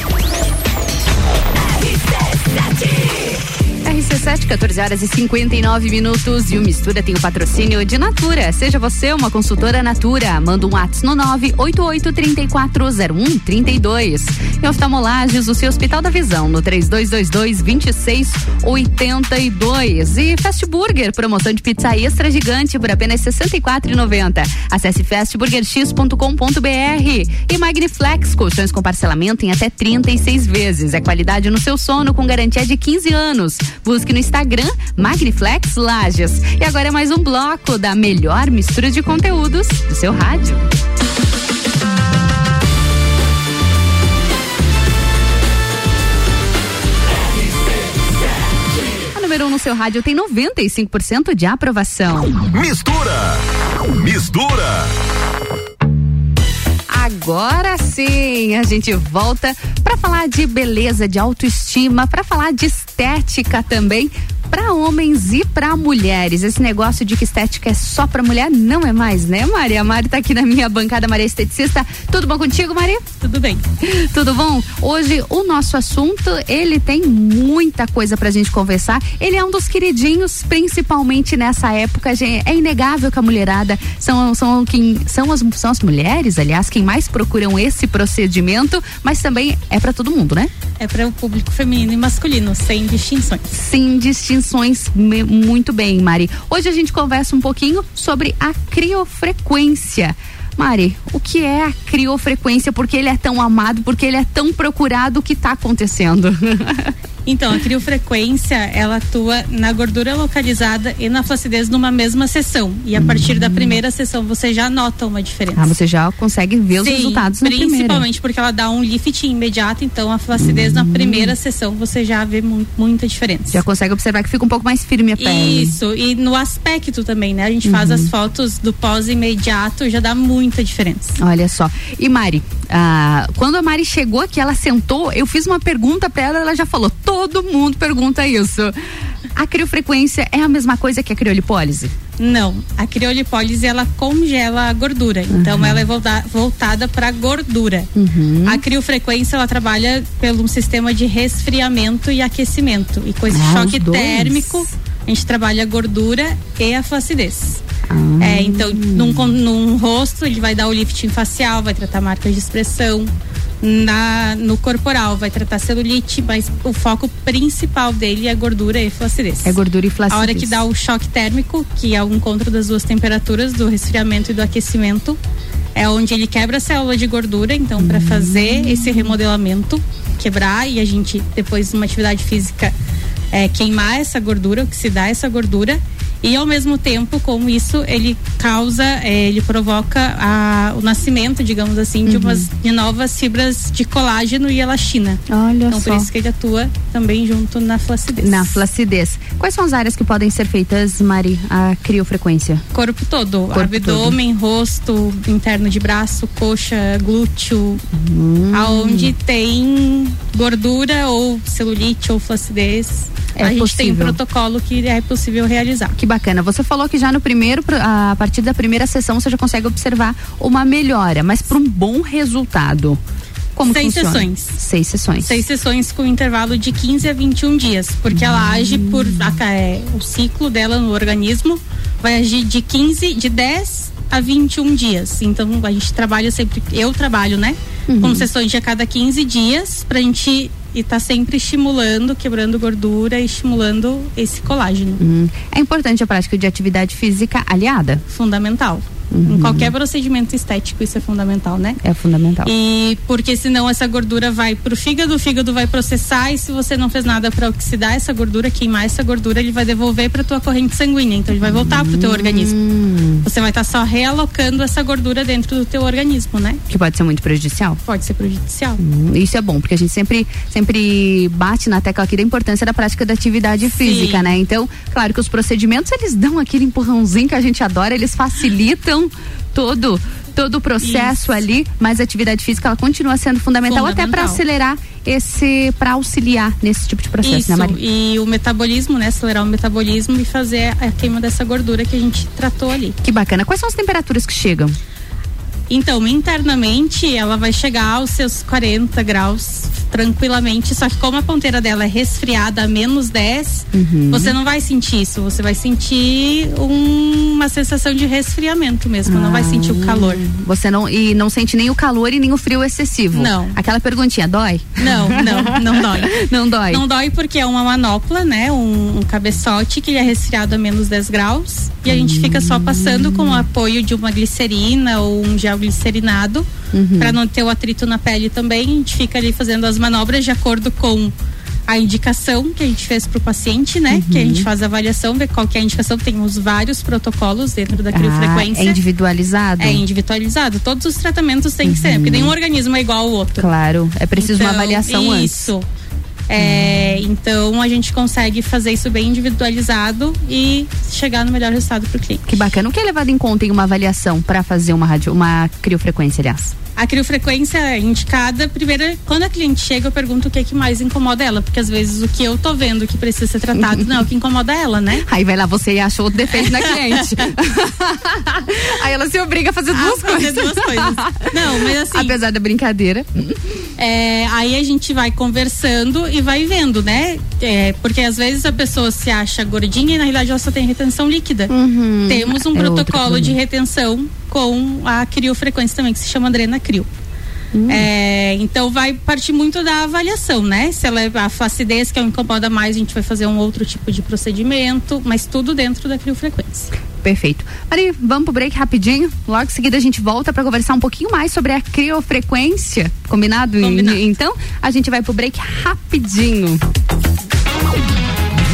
RC7, 14 horas e 59 minutos. E o Mistura tem o patrocínio de Natura. Seja você uma consultora Natura. Manda um WhatsApp no 988340132. E oftalmolages, o seu Hospital da Visão, no 3222-2682. E Fast Burger, promoção de pizza extra gigante por apenas R$ 64,90. Acesse fastburgerx.com.br. E Magniflex, colchões com parcelamento em até 36 vezes. É qualidade no seu sono com garantia de 15 anos. Busque No Instagram, Magniflex Lages. E agora é mais um bloco da melhor mistura de conteúdos do seu rádio. Número 1 um no seu rádio tem 95% de aprovação. Mistura! Mistura! Agora sim, a gente volta para falar de beleza, de autoestima, para falar de estética também. Para homens e para mulheres, esse negócio de que estética é só para mulher não é mais, né, Maria? A Mari tá aqui na minha bancada, Maria Esteticista. Tudo bom contigo, Maria? Tudo bem. Tudo bom? Hoje o nosso assunto, ele tem muita coisa pra gente conversar. Ele é um dos queridinhos, principalmente nessa época. É inegável que a mulherada são, são, quem, são, as, são as mulheres, aliás, quem mais procuram esse procedimento, mas também é para todo mundo, né? É para o público feminino e masculino, sem distinções. Sem distinções. Muito bem, Mari. Hoje a gente conversa um pouquinho sobre a criofrequência. Mari, o que é a criofrequência? Por que ele é tão amado? Por que ele é tão procurado? O que está acontecendo? [laughs] Então, a criofrequência, ela atua na gordura localizada e na flacidez numa mesma sessão. E a partir da primeira sessão você já nota uma diferença. ah, você já consegue ver os Sim, resultados na primeira. principalmente porque ela dá um lift imediato, então a flacidez na primeira sessão você já vê mu- muita diferença. Já consegue observar que fica um pouco mais firme a pele. Isso, e no aspecto também, né? A gente faz Uhum. as fotos do pós imediato, já dá muita diferença. Olha só. E Mari, ah, quando a Mari chegou aqui, ela sentou, eu fiz uma pergunta pra ela, ela já falou. Todo mundo pergunta isso. A criofrequência é a mesma coisa que a criolipólise? Não, a criolipólise ela congela a gordura, então ela é volta- voltada para gordura. Uhum. A criofrequência ela trabalha pelo um sistema de resfriamento e aquecimento. E com esse Ah, choque térmico, a gente trabalha a gordura e a flacidez. Ah. É, então, num, num rosto, ele vai dar o lifting facial, vai tratar marcas de expressão. Na, no corporal, vai tratar celulite, mas o foco principal dele é gordura e flacidez. É gordura e A hora flacidez. que dá o choque térmico, que é o encontro das duas temperaturas, do resfriamento e do aquecimento, é onde ele quebra a célula de gordura. Então, para fazer esse remodelamento, quebrar e a gente, depois, numa atividade física, é, queimar essa gordura, oxidar essa gordura. E ao mesmo tempo, com isso, ele causa, é, ele provoca a- o nascimento, digamos assim, de, Uhum. umas, de novas fibras de colágeno e elastina. Olha então, só. por isso que ele atua também junto na flacidez. Na flacidez. Quais são as áreas que podem ser feitas, Mari, a criofrequência? Corpo todo, Corpo abdômen, rosto, interno de braço, coxa, glúteo, Hum. aonde tem gordura ou celulite ou flacidez. É a gente tem um possível. protocolo que é possível realizar. Que bacana. Você falou que já no primeiro, a partir da primeira sessão, você já consegue observar uma melhora, mas para um bom resultado. Como Seis funciona? sessões. Seis sessões. Seis sessões com intervalo de 15 a 21 dias, porque ela age por é, o ciclo dela no organismo vai agir de 15, de 10 a 21 dias. Então a gente trabalha sempre, eu trabalho, né? Uhum. Com sessões de a cada 15 dias pra gente e tá sempre estimulando, quebrando gordura e estimulando esse colágeno. Hum. É importante a prática de atividade física aliada? Fundamental. Uhum. Em qualquer procedimento estético isso é fundamental, né? É fundamental. E porque senão essa gordura vai pro fígado, o fígado vai processar e se você não fez nada para oxidar essa gordura, queimar essa gordura, ele vai devolver para tua corrente sanguínea, então ele vai voltar pro teu organismo. Hum. Você vai estar só realocando essa gordura dentro do teu organismo, né? Que pode ser muito prejudicial? Pode ser prejudicial. Hum, Isso é bom, porque a gente sempre, sempre bate na tecla aqui da importância da prática da atividade física, né? Então, claro que os procedimentos, eles dão aquele empurrãozinho que a gente adora, eles facilitam todo todo o processo Isso. ali, mas a atividade física ela continua sendo fundamental, até para Fundamental. acelerar esse, para auxiliar nesse tipo de processo, Isso, né, Maria? e o metabolismo, né? Acelerar o metabolismo e fazer a queima dessa gordura que a gente tratou ali. Que bacana. Quais são as temperaturas que chegam? Então, internamente, ela vai chegar aos seus 40 graus tranquilamente, só que como a ponteira dela é resfriada a menos 10, Uhum. você não vai sentir isso, você vai sentir um- uma sensação de resfriamento mesmo, não vai sentir o calor. Você não e não sente nem o calor e nem o frio excessivo. Não. Aquela perguntinha dói? Não, não, não dói. [laughs] Não dói. Não dói porque é uma manopla, né? Um, um cabeçote que ele é resfriado a menos 10 graus e a gente fica só passando com o apoio de uma glicerina ou um gel glicerinado Uhum. para não ter o atrito na pele também. A gente fica ali fazendo as manobras de acordo com a indicação que a gente fez para o paciente, né? Que a gente faz a avaliação, ver qual que é a indicação. Temos vários protocolos dentro da criofrequência. é individualizado? É individualizado. Todos os tratamentos têm que ser, porque nenhum organismo é igual ao outro. Claro, é preciso uma Então, avaliação antes. Isso. É, Então a gente consegue fazer isso bem individualizado e chegar no melhor resultado para o cliente. Que bacana. O que é levado em conta em uma avaliação para fazer uma radio, uma criofrequência, aliás? A criofrequência indicada, primeiro, quando a cliente chega, eu pergunto o que é que mais incomoda ela, porque às vezes o que eu tô vendo que precisa ser tratado não é o que incomoda ela, né? Aí vai lá você e acha outro defeito na cliente. [laughs] Aí ela se obriga a fazer duas fazer coisas. duas coisas. Não, mas assim. Apesar da brincadeira. É, aí a gente vai conversando e vai vendo, né? É, porque às vezes a pessoa se acha gordinha e na realidade ela só tem retenção líquida. Temos um É protocolo de retenção com a criofrequência também, que se chama Adrena Crio. Hum. É, então vai partir muito da avaliação, né? Se ela é a flacidez que é o incomoda mais, a gente vai fazer um outro tipo de procedimento, mas tudo dentro da criofrequência. Perfeito. Mari, vamos pro break rapidinho. Logo em seguida a gente volta para conversar um pouquinho mais sobre a criofrequência. Combinado? Combinado. Então, a gente vai pro break rapidinho.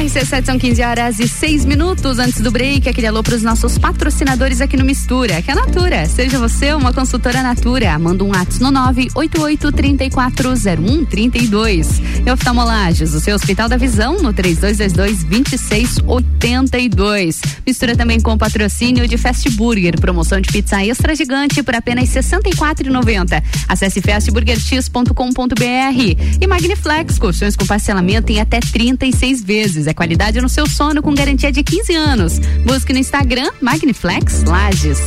RC7 são 15 horas e 6 minutos antes do break. Aquele alô para os nossos patrocinadores aqui no Mistura, que é a Natura. Seja você uma consultora Natura. Manda um WhatsApp no 988-340132. E oftalmolagens, o seu Hospital da Visão, no 3222-2682. Mistura também com patrocínio de Fast Burger. Promoção de pizza extra gigante por apenas R$ 64,90. Acesse fastburgerx.com.br. E Magniflex, colchões com parcelamento em até 36 vezes. É qualidade no seu sono com garantia de 15 anos. Busque no Instagram Magniflex Lages.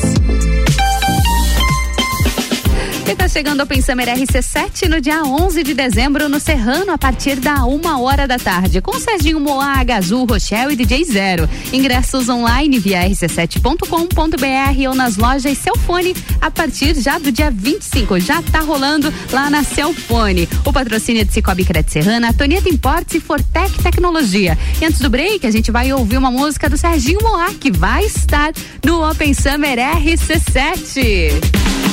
E tá chegando ao Pensame RC7 no dia 11 de dezembro no Serrano, a partir da uma hora da tarde, com Serginho Moá, Gazul, Rochelle e DJ Zero. Ingressos online via rc7.com.br ou nas lojas Celfone a partir já do dia 25. Já tá rolando lá na Celfone. O patrocínio é de Cicobi Cred Serrana, Toneta Importes e Fortec Tecnologia. E antes do break, a gente vai ouvir uma música do Serginho Moá, que vai estar no Open Summer RC7.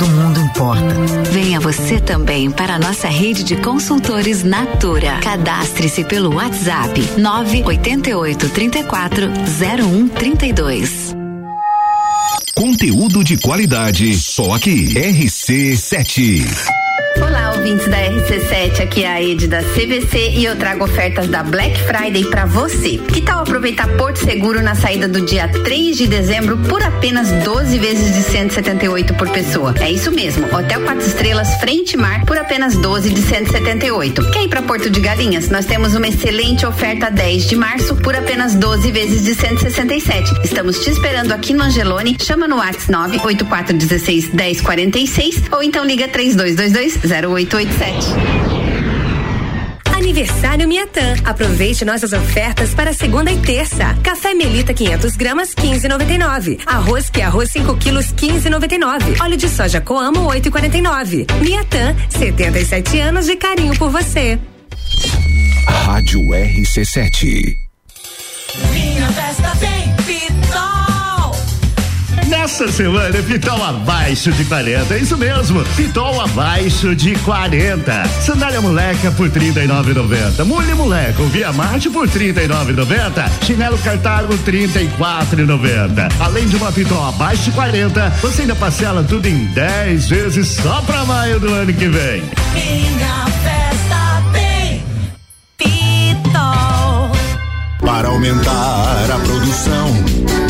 Todo mundo importa. Venha você também para a nossa rede de consultores Natura. Cadastre-se pelo WhatsApp 988 34 0132. Conteúdo de qualidade, só aqui. RC7. Olá, ouvintes da RC7, aqui é a Ed da CVC e eu trago ofertas da Black Friday pra você. Que tal aproveitar Porto Seguro na saída do dia 3 de dezembro por apenas 12 vezes de 178 por pessoa? É isso mesmo, Hotel 4 Estrelas Frente Mar por apenas 12 de 178. Quer ir pra Porto de Galinhas? Nós temos uma excelente oferta 10 de março por apenas 12 vezes de 167. Estamos te esperando aqui no Angelone. Chama no WhatsApp 98416 1046 ou então liga 3222 0887. Aniversário Miatã. Aproveite nossas ofertas para segunda e terça. Café Melita 500 gramas 15,99. Arroz que arroz 5 quilos 15,99. Óleo de soja Coamo 8,49. Miatã, 77 anos de carinho por você. Rádio RC7. Minha festa tem Pitol. Nessa semana, Pitol abaixo de 40. É isso mesmo. Pitol abaixo de 40. Sandália moleca por 39,90. Mulher moleca, Via Marte por 39,90. Chinelo Cartago 34,90. Além de uma Pitol abaixo de 40, você ainda parcela tudo em 10 vezes só pra maio do ano que vem. Minha festa tem Pitol. Para aumentar a produção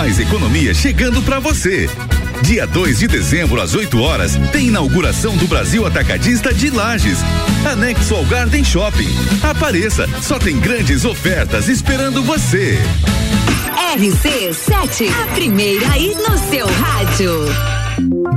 Mais economia chegando pra você. Dia 2 de dezembro, às 8 horas, tem inauguração do Brasil Atacadista de Lages. Anexo ao Garden Shopping. Apareça, só tem grandes ofertas esperando você. RC7, a primeira aí no seu rádio.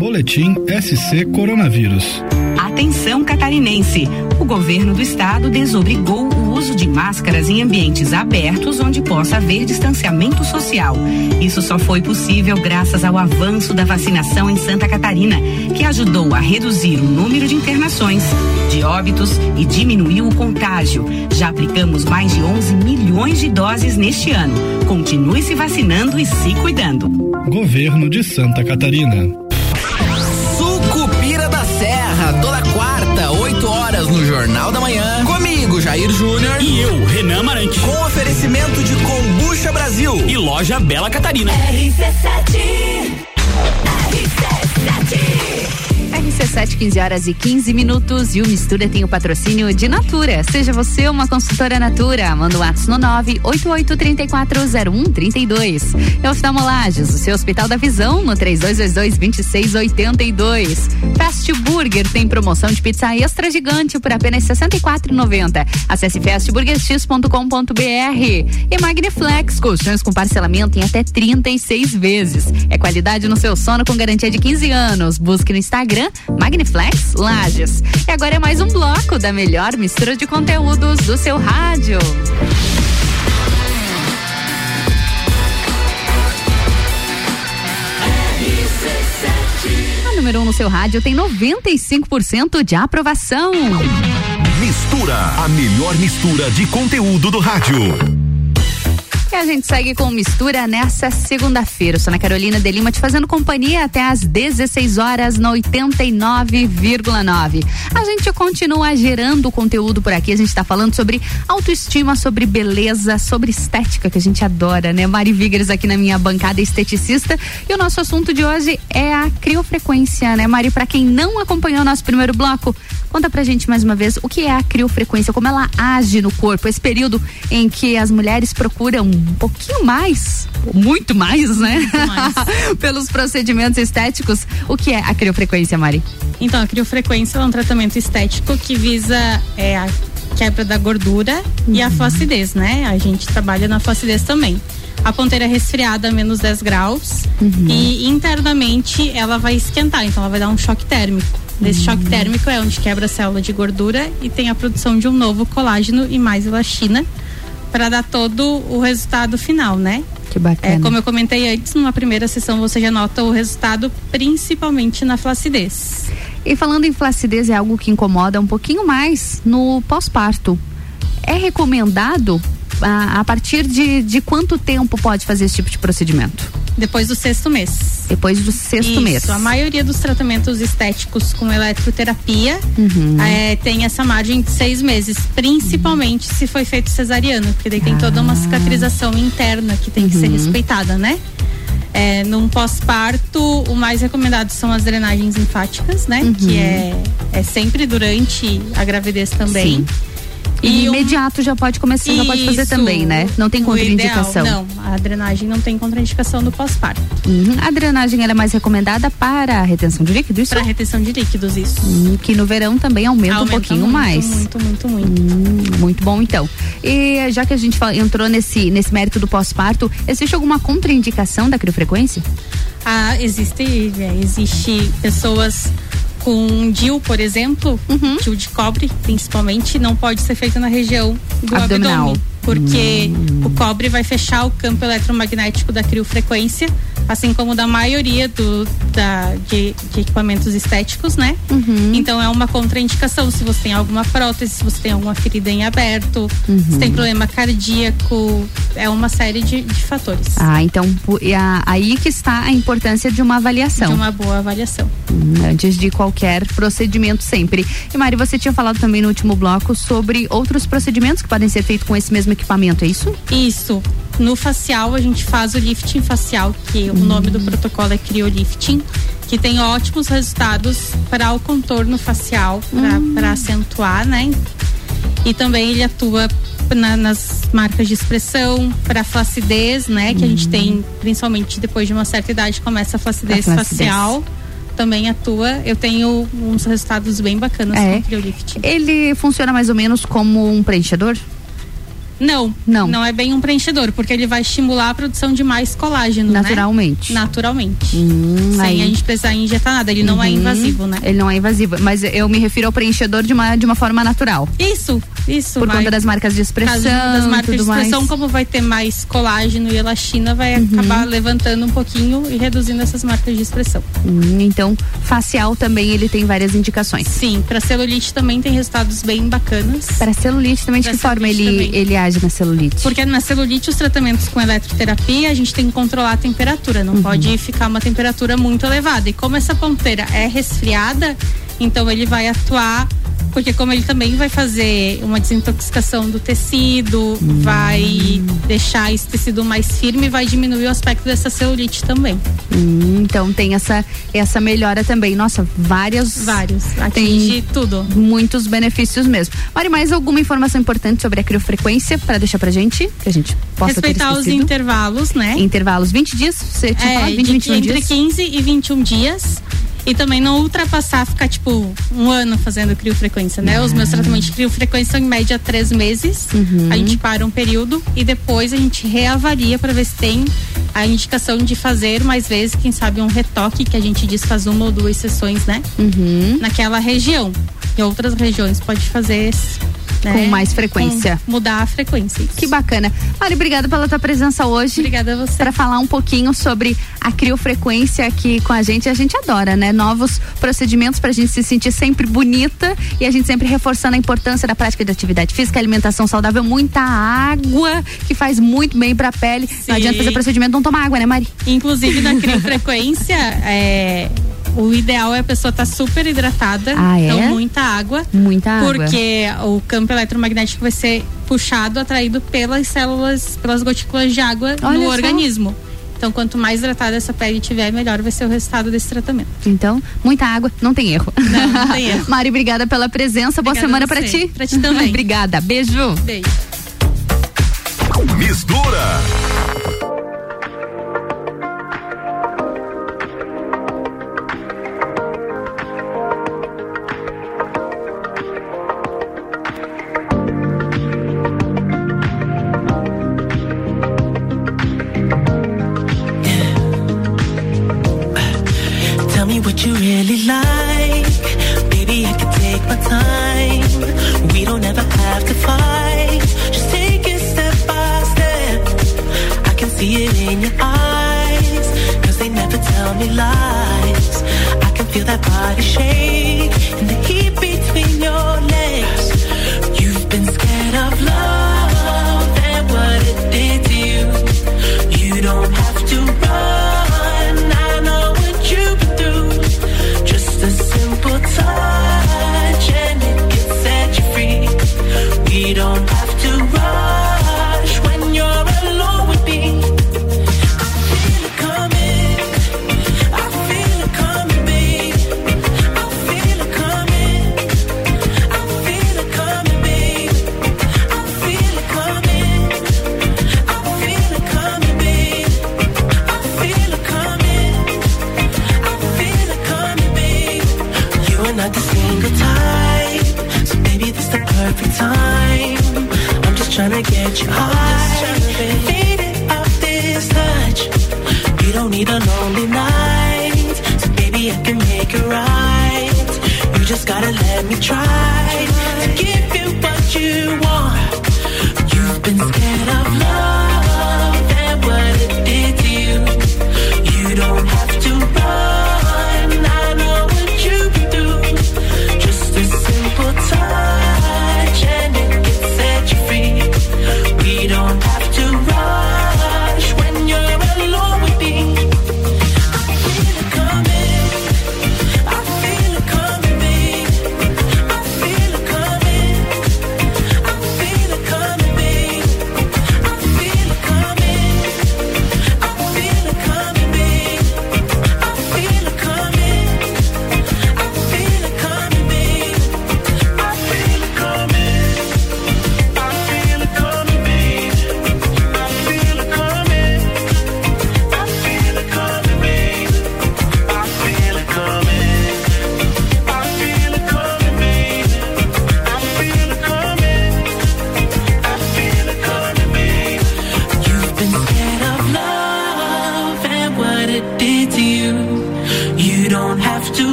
Boletim SC Coronavírus. Atenção catarinense. O governo do estado desobrigou o uso de máscaras em ambientes abertos onde possa haver distanciamento social. Isso só foi possível graças ao avanço da vacinação em Santa Catarina, que ajudou a reduzir o número de internações, de óbitos e diminuiu o contágio. Já aplicamos mais de 11 milhões de doses neste ano. Continue se vacinando e se cuidando. Governo de Santa Catarina. Sucupira da Serra, toda quarta, 8 horas no Jornal da Manhã. Comigo, Jair Júnior. E eu, Renan Marante. Com oferecimento de Combucha Brasil. E loja Bela Catarina. RC7. RC7. RC7, 15 horas e 15 minutos. E o Mistura tem o patrocínio de Natura. Seja você uma consultora Natura. Manda o um WhatsApp no 988340132. E oftalmolages, o seu Hospital da Visão, no 3222-2682. Fast Burger tem promoção de pizza extra gigante por apenas R$ 64,90. Acesse fastburgerx.com.br. E Magniflex, colchões com parcelamento em até 36 vezes. É qualidade no seu sono com garantia de 15 anos. Busque no Instagram Magniflex Lages. E agora é mais um bloco da melhor mistura de conteúdos do seu rádio. RC7. número 1 um no seu rádio tem 95% de aprovação. Mistura, a melhor mistura de conteúdo do rádio. E a gente segue com mistura nessa segunda-feira. Eu sou Carolina de Lima te fazendo companhia até às 16 horas na 89,9. A gente continua gerando conteúdo por aqui. A gente está falando sobre autoestima, sobre beleza, sobre estética, que a gente adora, né? Mari Vigres aqui na minha bancada esteticista. E o nosso assunto de hoje é a criofrequência, né, Mari? Para quem não acompanhou nosso primeiro bloco, conta pra gente mais uma vez o que é a criofrequência, como ela age no corpo, esse período em que as mulheres procuram um pouquinho mais, muito mais, né? Muito mais. [laughs] Pelos procedimentos estéticos. O que é a criofrequência, Mari? Então, a criofrequência é um tratamento estético que visa é, a quebra da gordura uhum. e a flacidez, né? A gente trabalha na flacidez também. A ponteira resfriada a menos 10 graus uhum. e internamente ela vai esquentar, então ela vai dar um choque térmico. Nesse uhum. choque térmico é onde quebra a célula de gordura e tem a produção de um novo colágeno e mais elastina para dar todo o resultado final, né? Que bacana. É, como eu comentei antes, numa primeira sessão você já nota o resultado principalmente na flacidez. E falando em flacidez, é algo que incomoda um pouquinho mais no pós-parto. É recomendado a, a partir de, de quanto tempo pode fazer esse tipo de procedimento? Depois do sexto mês. Depois do sexto Isso, mês. A maioria dos tratamentos estéticos com eletroterapia uhum. é, tem essa margem de seis meses, principalmente uhum. se foi feito cesariano, porque daí tem toda uma cicatrização interna que tem que ser Uhum. respeitada, né? É, num pós-parto, o mais recomendado são as drenagens linfáticas, né? Uhum. Que é, é sempre durante a gravidez também. Sim. E, E um- imediato já pode começar, já pode fazer Isso. também, né? Não tem contraindicação. ideal, não, a drenagem não tem contraindicação no pós-parto. Uhum. A drenagem é mais recomendada para a retenção de líquido, isso? Para retenção de líquidos, isso. Hum, que no verão também aumenta, Aumenta um pouquinho muito, mais. Muito, muito, muito. Hum, muito bom, então. E já que a gente entrou nesse, nesse mérito do pós-parto, existe alguma contraindicação da criofrequência? Ah, existe, é, existe pessoas com DIL, por exemplo, Uhum. DIL de cobre, principalmente, não pode ser feito na região do Abdominal. abdômen. Porque o cobre vai fechar o campo eletromagnético da criofrequência, assim como da maioria do, da, de, de equipamentos estéticos, né? Uhum. Então é uma contraindicação se você tem alguma prótese, se você tem alguma ferida em aberto, se tem problema cardíaco, é uma série de, de fatores. Ah, então aí que está a importância de uma avaliação. De uma boa avaliação. Hum, Antes de qualquer procedimento sempre. E Mari, você tinha falado também no último bloco sobre outros procedimentos que podem ser feitos com esse mesmo equipamento, é isso? Isso. No facial, a gente faz o lifting facial, que o nome do protocolo é criolifting, que tem ótimos resultados para o contorno facial, para acentuar, né? E também ele atua na- nas marcas de expressão, para flacidez, né? Que a gente tem, principalmente depois de uma certa idade, começa a flacidez, A flacidez. facial. Também atua. Eu tenho uns resultados bem bacanas É. com o criolifting. Ele funciona mais ou menos como um preenchedor? Não, Não. Não é bem um preenchedor, porque ele vai estimular a produção de mais colágeno, Naturalmente. né? Naturalmente. Hum, Sem aí. a gente precisar injetar nada. Ele não é Uhum. invasivo, né? Ele não é invasivo, mas eu me refiro ao preenchedor de uma, de uma forma natural. Isso, isso. Por conta das marcas de expressão, das marcas de expressão, mais. como vai ter mais colágeno e elastina, vai Uhum. acabar levantando um pouquinho e reduzindo essas marcas de expressão. Hum, então, facial também ele tem várias indicações. Sim, para celulite também tem resultados bem bacanas. Para celulite também, de Pra que forma ele, também. ele age na celulite? Porque na celulite, os tratamentos com eletroterapia, a gente tem que controlar a temperatura. Não pode ficar uma temperatura muito elevada. E como essa ponteira é resfriada, então ele vai atuar. Porque como ele também vai fazer uma desintoxicação do tecido, vai deixar esse tecido mais firme, vai diminuir o aspecto dessa celulite também. Hum, então tem essa, essa melhora também. Nossa, várias. Vários. Tem Atinge tudo. muitos benefícios mesmo. Mari, mais alguma informação importante sobre a criofrequência para deixar pra gente? Que a gente possa Respeitar os intervalos, né? Intervalos, 20 dias? Você tinha É, falado 20, de- 21 entre dias? 15 e 21 dias. E também não ultrapassar, ficar tipo um ano fazendo criofrequência, né? Os meus tratamentos de criofrequência são em média três meses. Uhum. A gente para um período e depois a gente reavalia para ver se tem a indicação de fazer mais vezes, quem sabe um retoque, que a gente diz faz uma ou duas sessões, né? Uhum. Naquela região. Em outras regiões pode fazer né? Com mais frequência. Com mudar a frequência. Isso. Que bacana. Mari, obrigada pela tua presença hoje. Obrigada a você. Para falar um pouquinho sobre a criofrequência aqui com a gente. A gente adora, né? Novos procedimentos para a gente se sentir sempre bonita e a gente sempre reforçando a importância da prática de atividade física, alimentação saudável, muita água, que faz muito bem para a pele. Sim. Não adianta fazer procedimento não tomar água, né, Mari? Inclusive na [laughs] criofrequência, é o ideal é a pessoa estar tá super hidratada, ah, é? então muita água. Muita água. Porque o campo eletromagnético vai ser puxado, atraído pelas células, pelas gotículas de água Olha no só. organismo. Então, quanto mais hidratada essa pele tiver, melhor vai ser o resultado desse tratamento. Então, muita água, não tem erro. Não, não [laughs] tem erro. Mari, obrigada pela presença. Obrigada Boa semana para ti. Para ti também. [laughs] obrigada. Beijo. Beijo. Mistura.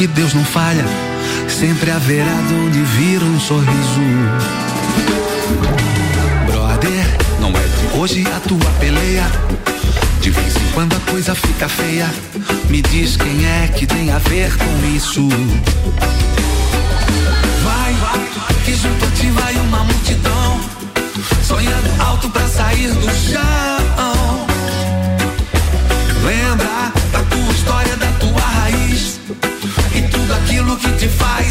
que Deus não falha, sempre haverá de onde vir um sorriso. Brother, não é de hoje a tua peleia. De vez em quando a coisa fica feia. Me diz quem é que tem a ver com isso. Vai, que junto a ti vai uma multidão. Sonhando alto pra sair do chão. Lembra da tua história da beautify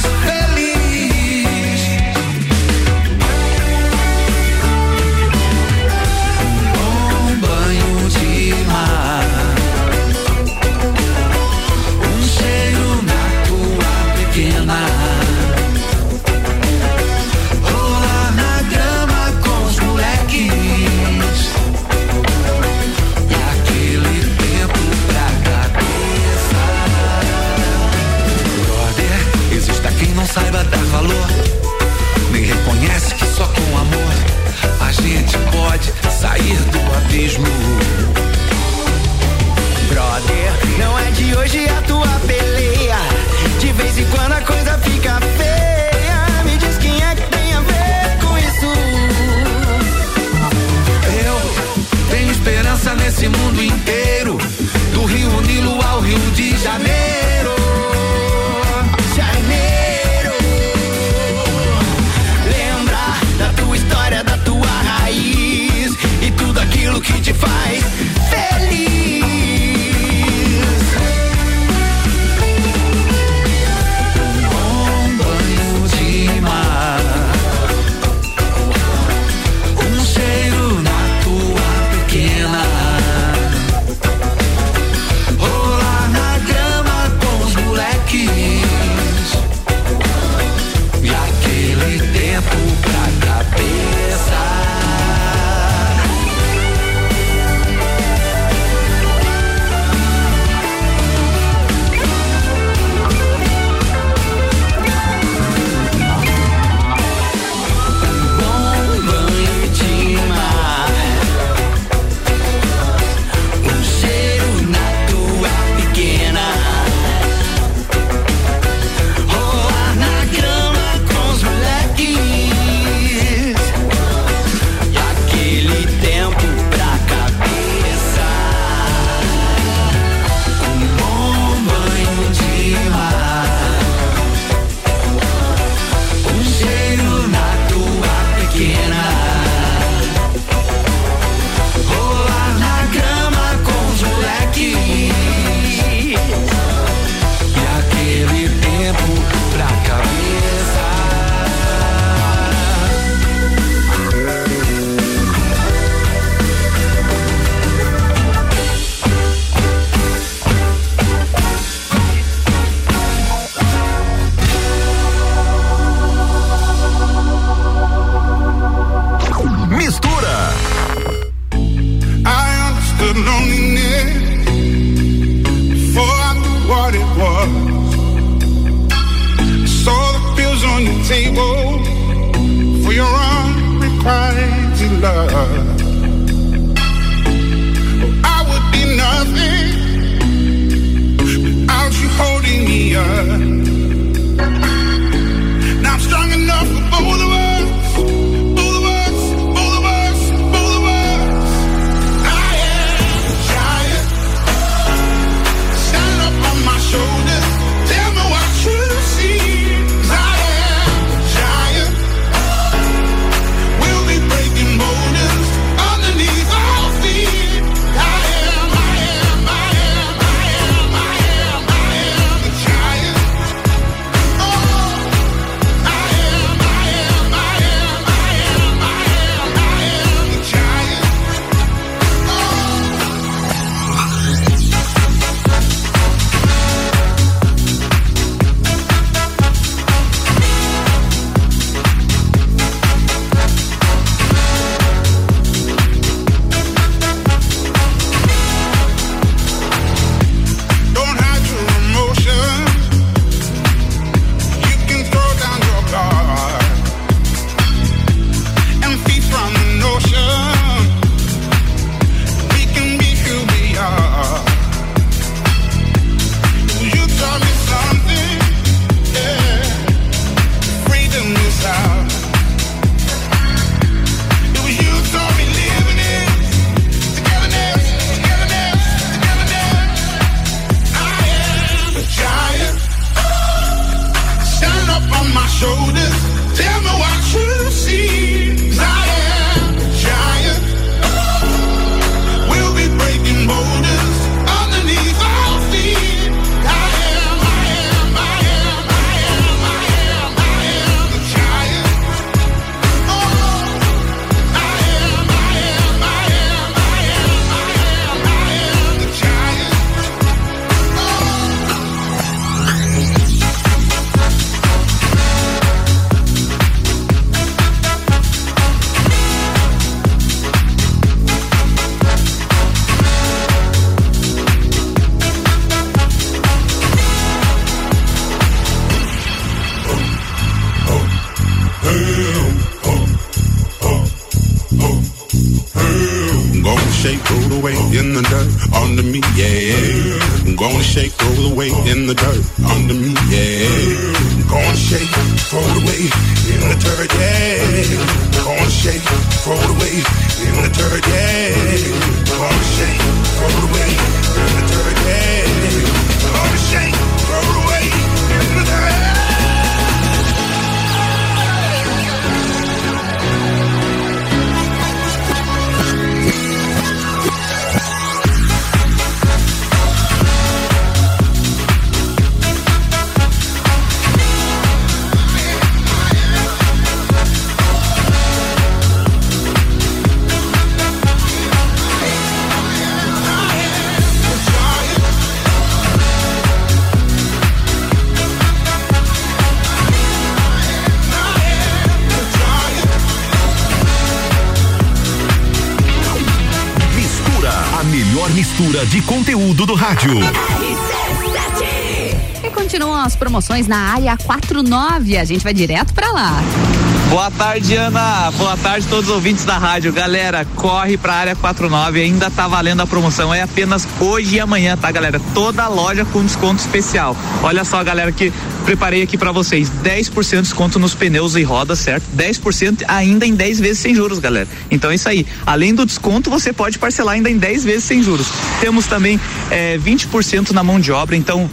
rádio. E continuam as promoções na área 49. A gente vai direto pra lá. Boa tarde, Ana. Boa tarde a todos os ouvintes da rádio. Galera, corre pra área 49, ainda tá valendo a promoção. É apenas hoje e amanhã, tá, galera? Toda a loja com desconto especial. Olha só, galera, que preparei aqui pra vocês: 10% de desconto nos pneus e rodas, certo? 10% ainda em 10 vezes sem juros, galera. Então é isso aí. Além do desconto, você pode parcelar ainda em 10 vezes sem juros. Temos também eh, 20% na mão de obra, então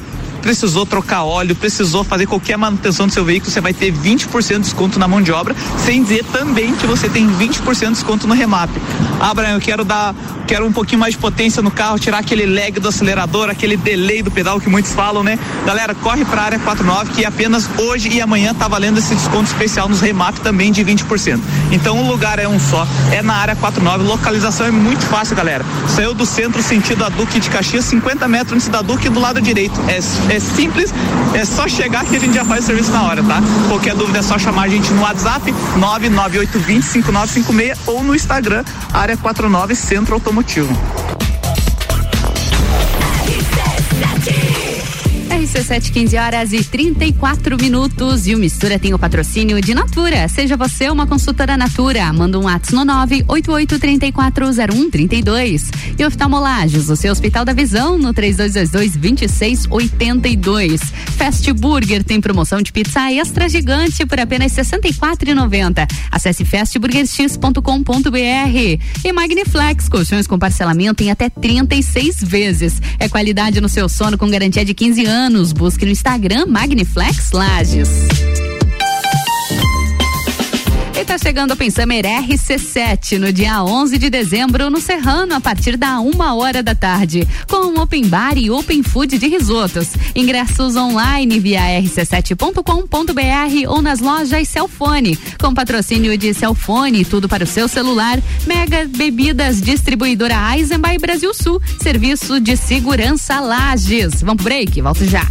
precisou trocar óleo, precisou fazer qualquer manutenção do seu veículo, você vai ter 20% de desconto na mão de obra, sem dizer também que você tem 20% de desconto no remap. Ah, Brian, eu quero dar, quero um pouquinho mais de potência no carro, tirar aquele lag do acelerador, aquele delay do pedal que muitos falam, né? Galera, corre pra área 49 que apenas hoje e amanhã tá valendo esse desconto especial nos remap também de 20%. Então o lugar é um só, é na área 49, localização é muito fácil, galera. Saiu do centro sentido a Duque de Caxias, 50 metros antes da Duque do lado direito. É, é simples, é só chegar que a gente já faz o serviço na hora, tá? Qualquer dúvida é só chamar a gente no WhatsApp 998205956 ou no Instagram, área 49 Centro Automotivo. RC7, 15 horas e 34 minutos. E o Mistura tem o patrocínio de Natura. Seja você uma consultora Natura. Manda um WhatsApp no 988340132. E oftalmolagens, o seu Hospital da Visão, no 3222-2682. Fast Burger tem promoção de pizza extra gigante por apenas R$ 64,90. Acesse fastburgerx.com.br. E Magniflex, colchões com parcelamento em até 36 vezes. É qualidade no seu sono com garantia de 15 anos. Busque no Instagram Magniflex Lages. E tá chegando o Pensamer RC7 no dia 11 de dezembro no Serrano a partir da uma hora da tarde com um open bar e open food de risotos. Ingressos online via rc7.com.br ou nas lojas Celfone com patrocínio de Celfone tudo para o seu celular. Mega Bebidas Distribuidora Eisenbahn Brasil Sul Serviço de Segurança Lages. Vamos pro break, volto já.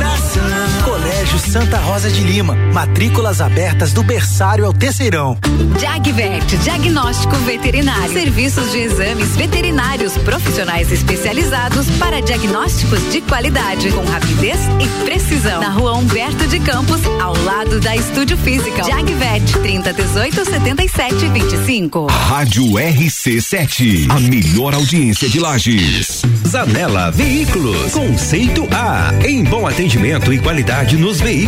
Santa Rosa de Lima. Matrículas abertas do berçário ao terceirão. Jagvet, diagnóstico veterinário. Serviços de exames veterinários profissionais especializados para diagnósticos de qualidade, com rapidez e precisão. Na rua Humberto de Campos, ao lado da Estúdio Física. Jagvet, 30 18 77 25. Rádio RC7, a melhor audiência de Lages. Zanela Veículos, conceito A, em bom atendimento e qualidade nos veículos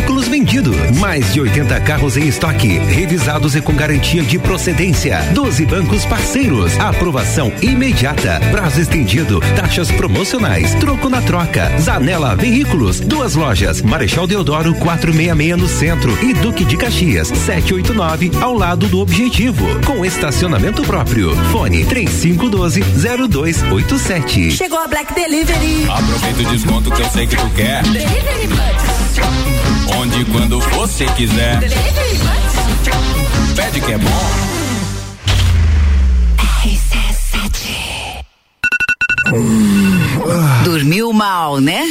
vendidos. Mais de 80 carros em estoque, revisados e com garantia de procedência. 12 bancos parceiros, aprovação imediata, prazo estendido, taxas promocionais, troco na troca. Zanela Veículos, duas lojas, Marechal Deodoro 466 no centro e Duque de Caxias 789 ao lado do Objetivo, com estacionamento próprio. Fone 3512 0287. Chegou a Black Delivery. Aproveita o desconto que eu sei que tu quer. Delivery Buds. Onde e quando você quiser. Pede que é bom. Dormiu mal, né?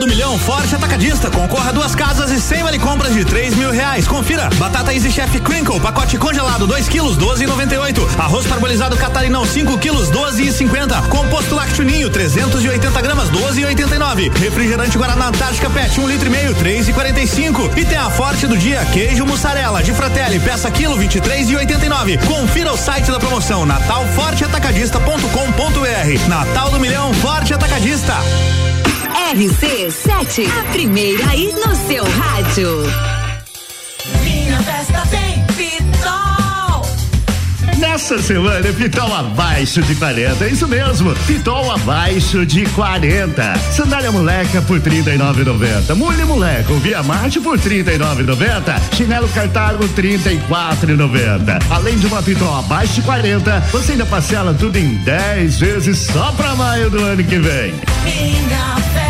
Do Milhão Forte Atacadista. Concorra a duas casas e 100 vale compras de 3 mil reais. Confira. Batata Easy Chef Crinkle, pacote congelado 2 quilos, 12,98. Arroz parbolizado Catarinão 5 quilos, 12,50. Composto Lácteo Ninho 380 gramas, 12,89. Refrigerante Guaraná Antártica Pet 1 um litro e meio, 3,45. E tem a Forte do dia, queijo mussarela de Fratelli, peça quilo 23,89. Confira o site da promoção natalforteatacadista.com.br. Natal do Milhão Forte Atacadista. RC7, a primeira aí no seu rádio. Minha festa tem Pitol. Nessa semana, Pitol abaixo de 40. É isso mesmo. Pitol abaixo de 40. Sandália moleca por 39,90. Mulher moleca, Via Marte por 39,90. Chinelo Cartago 34,90. Além de uma Pitol abaixo de 40, você ainda parcela tudo em 10 vezes só pra maio do ano que vem. Minha festa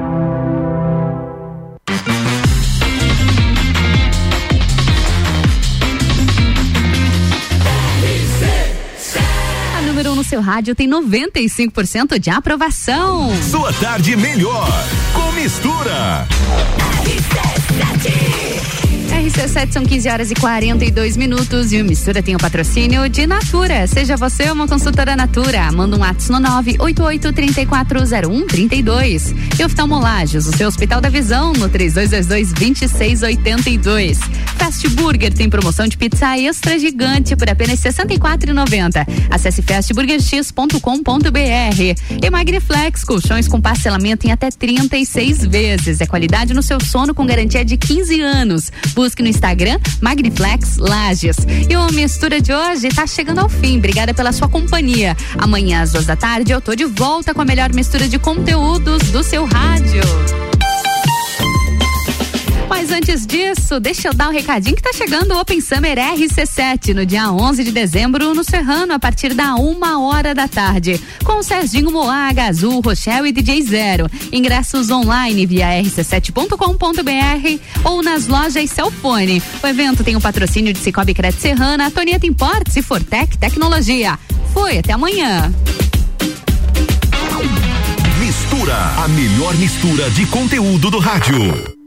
Seu rádio tem 95% de aprovação. Sua tarde melhor com mistura. RC7 são 15 horas e 42 minutos e o Mistura tem o patrocínio de Natura. Seja você uma consultora Natura. Manda um WhatsApp no 988340132. E oftalmolagens, o seu Hospital da Visão no 3222-2682. Fast Burger tem promoção de pizza extra gigante por apenas R$ 64,90. Acesse fastburgerx.com.br. E Magniflex, colchões com parcelamento em até 36 vezes. É qualidade no seu sono com garantia de 15 anos. No Instagram Magniflex Lages. E o Mistura de hoje tá chegando ao fim. Obrigada pela sua companhia. Amanhã às duas da tarde eu tô de volta com a melhor mistura de conteúdos do seu rádio. Mas antes disso, deixa eu dar um recadinho que tá chegando o Open Summer RC7 no dia 11 de dezembro no Serrano, a partir da uma hora da tarde. Com o Serginho Moaga, Azul, Rochelle e DJ Zero. Ingressos online via rc7.com.br ou nas lojas Celfone. O evento tem o patrocínio de Cicobi Crédito Serrana, Antonieta Importes e Fortec Tecnologia. Foi, até amanhã. Mistura, a melhor mistura de conteúdo do rádio.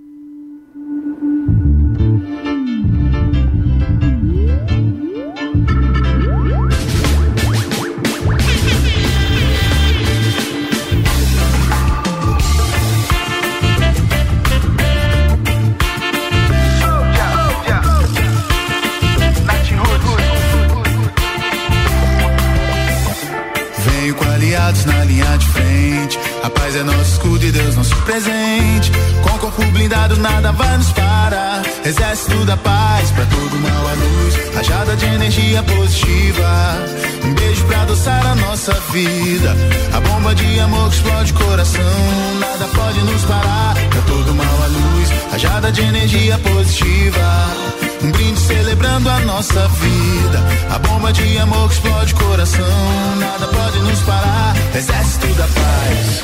Na linha de frente. A paz é nosso escudo e Deus nosso presente. Com corpo blindado, nada vai nos parar. Exército da paz, pra todo mal a luz. Rajada de energia positiva. Um beijo pra adoçar a nossa vida. A bomba de amor que explode o coração. Nada pode nos parar. Pra todo mal a luz. Rajada de energia positiva. Um brinde celebrando a nossa vida. A bomba de amor que explode o coração. Nada pode nos parar. Exército da paz.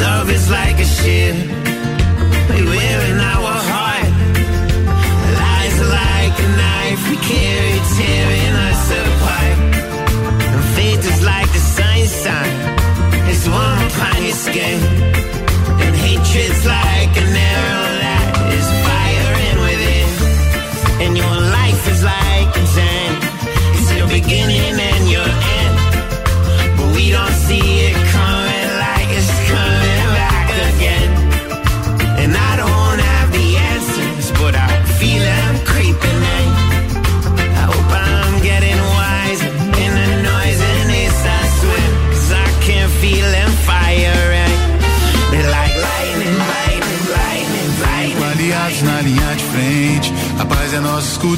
Love is like a ship we wear in our heart. Lies like a knife we carry, tearing us apart. inside is one pious game, and hatred's like.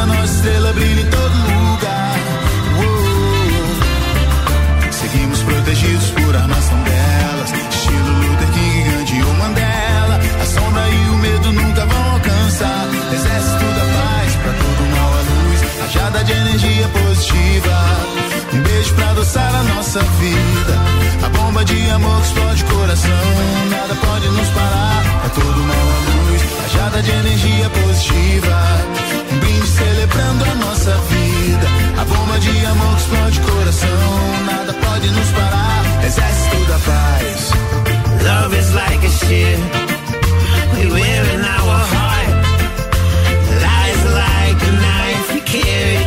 A nossa estrela brilha em todo lugar. Seguimos protegidos por armas tão belas, estilo Luther King, Gandhi ou Mandela. A sombra e o medo nunca vão alcançar. Exército da paz, pra todo mal a luz, rajada de energia positiva. Um beijo pra adoçar a nossa vida. A bomba de amor que explode o coração. Nada pode nos parar. É todo mal a luz. Rajada de energia positiva. Amor que explode coração. Nada pode nos parar. Exército da paz. Love is like a ship we wear in our heart. Lies like a knife we carry,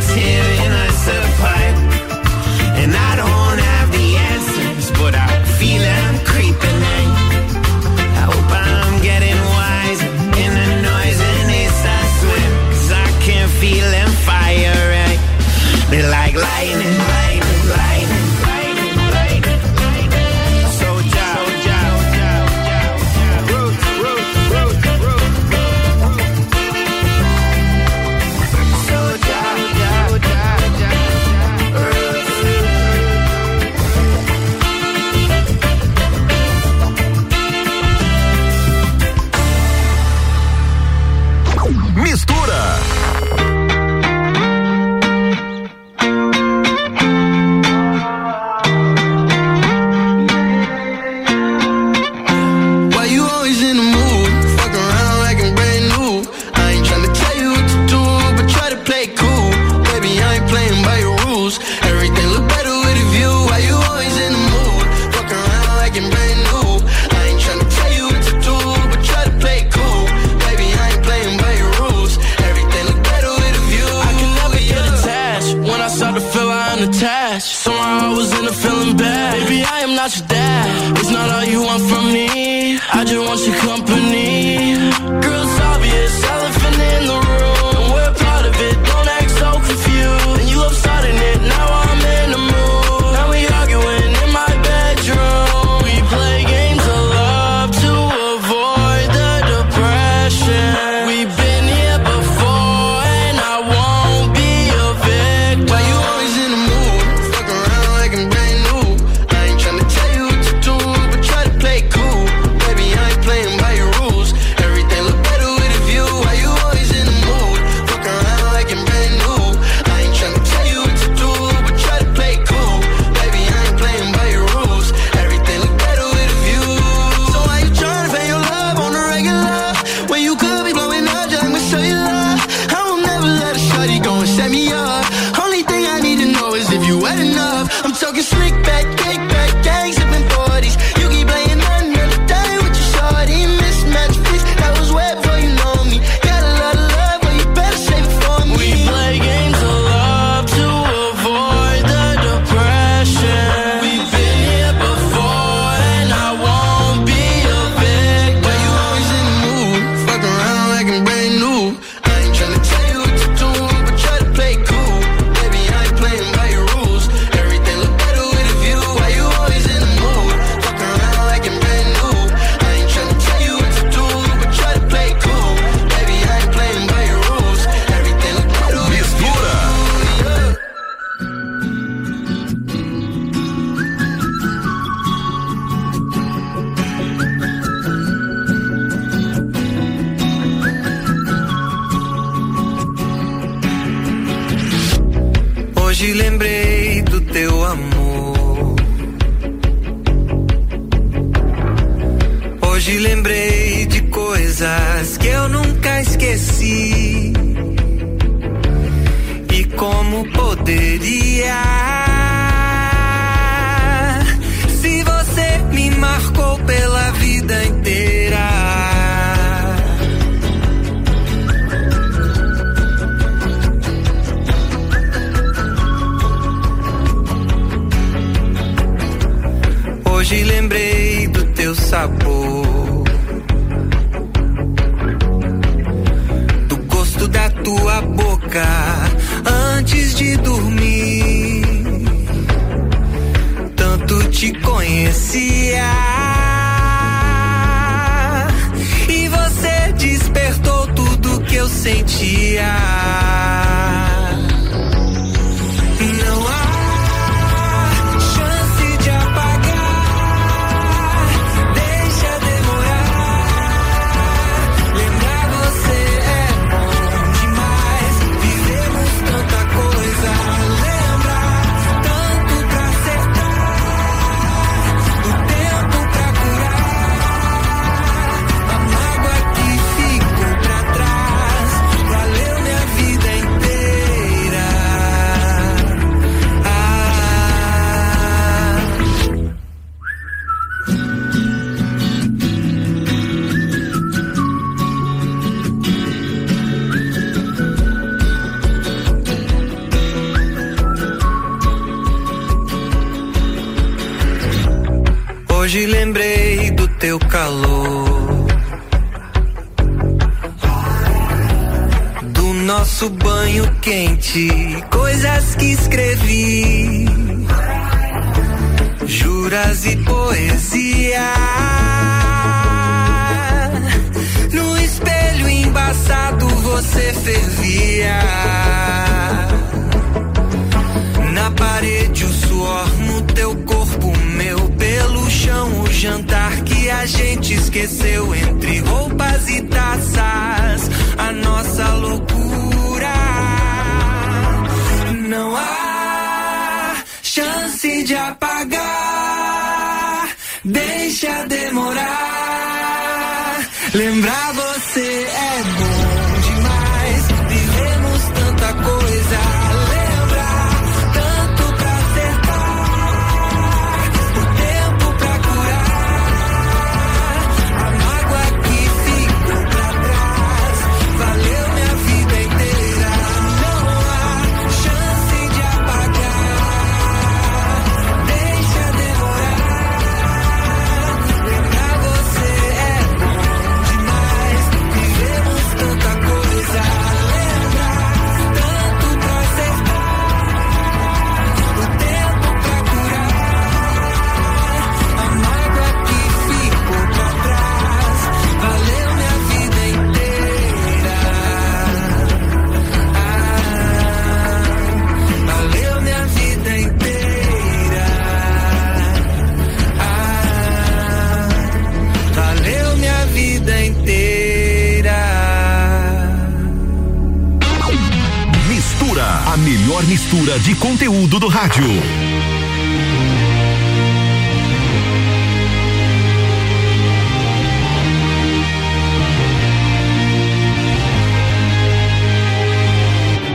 conteúdo do rádio.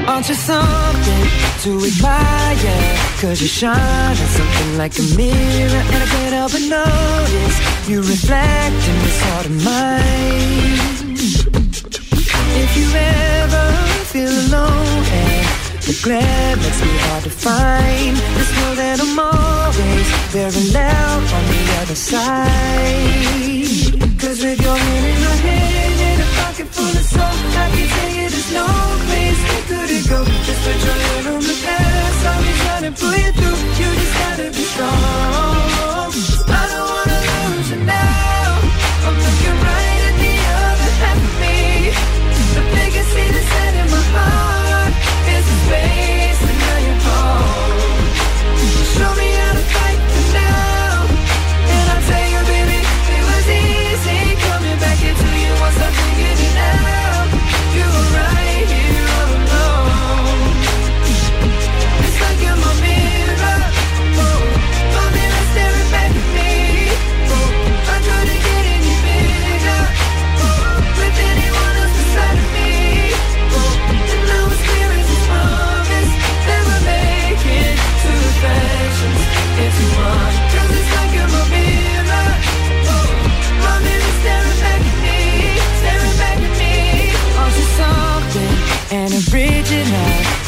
Aren't you something to admire? Cause you shine at something like a mirror And I can't help but notice You reflect in this heart of mine If you ever feel alone And the glare makes me hard to find. Just know that I'm always parallel on the other side. Cause with your hand in my hand And a pocket full of soul I can tell you there's no place we couldn't go. Just put your hand on the past I'll be trying to pull you through. You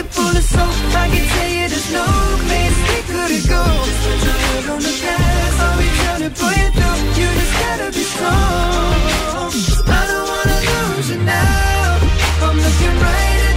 pocket full of soap I can tell you there's no place we couldn't go Just put your head on the past I'll be trying to pull you through You just gotta be strong I don't wanna lose you now. I'm looking right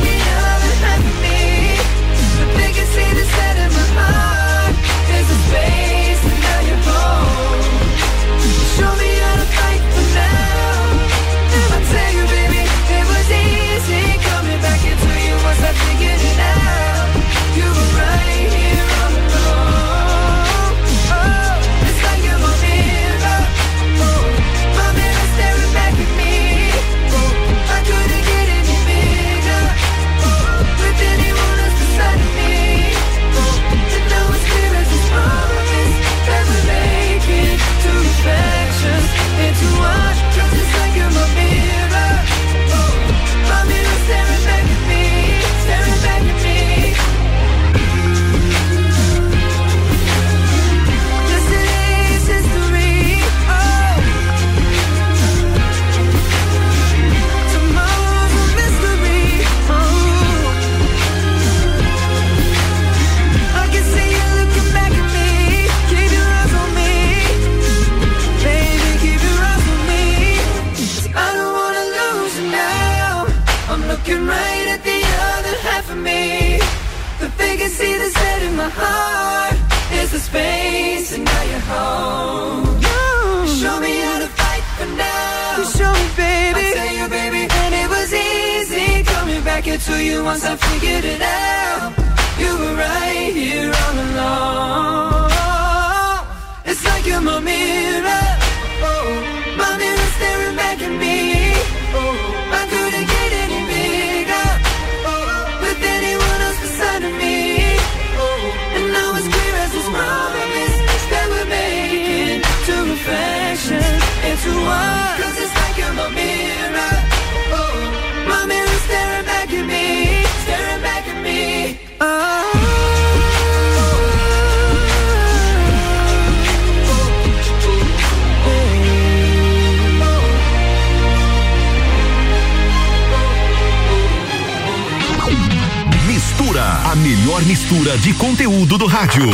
rádio.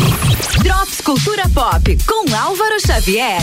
Drops Cultura Pop com Álvaro Xavier.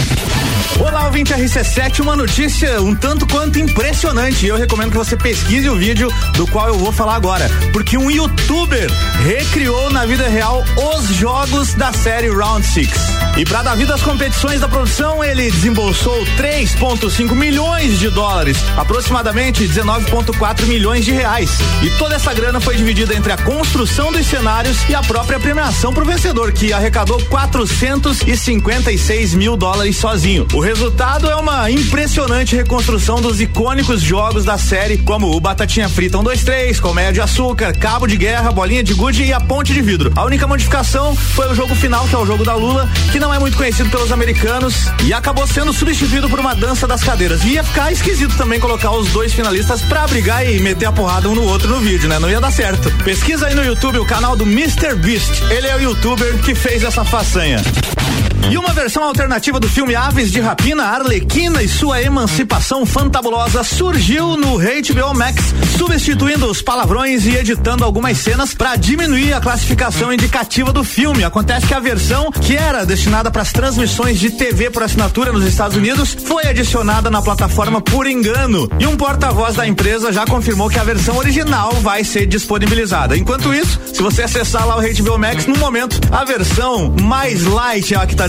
Olá, ouvinte RC7, uma notícia um tanto quanto impressionante. Eu recomendo que você pesquise o vídeo do qual eu vou falar agora. Porque um youtuber recriou na vida real os jogos da série Round Six. E para dar vida às competições da produção, ele desembolsou 3,5 milhões de dólares, aproximadamente 19,4 milhões de reais. E toda essa grana foi dividida entre a construção dos cenários e a própria premiação para o vencedor, que arrecadou 456 mil dólares sozinho. O resultado é uma impressionante reconstrução dos icônicos jogos da série, como o Batatinha Frita 123, Colmeia de Açúcar, Cabo de Guerra, Bolinha de Gude e a Ponte de Vidro. A única modificação foi o jogo final, que é o jogo da Lula, que não é muito conhecido pelos americanos e acabou sendo substituído por uma dança das cadeiras. Ia ficar esquisito também colocar os dois finalistas pra brigar e meter a porrada um no outro no vídeo, né? Não ia dar certo. Pesquisa aí no YouTube o canal do Mr. Beast. Ele é o youtuber que fez essa façanha. E uma versão alternativa do filme Aves de Rapina, Arlequina e sua emancipação fantabulosa surgiu no HBO Max, substituindo os palavrões e editando algumas cenas para diminuir a classificação indicativa do filme. Acontece que a versão que era destinada para as transmissões de TV por assinatura nos Estados Unidos foi adicionada na plataforma por engano. E um porta-voz da empresa já confirmou que a versão original vai ser disponibilizada. Enquanto isso, se você acessar lá o HBO Max, no momento, a versão mais light é a que está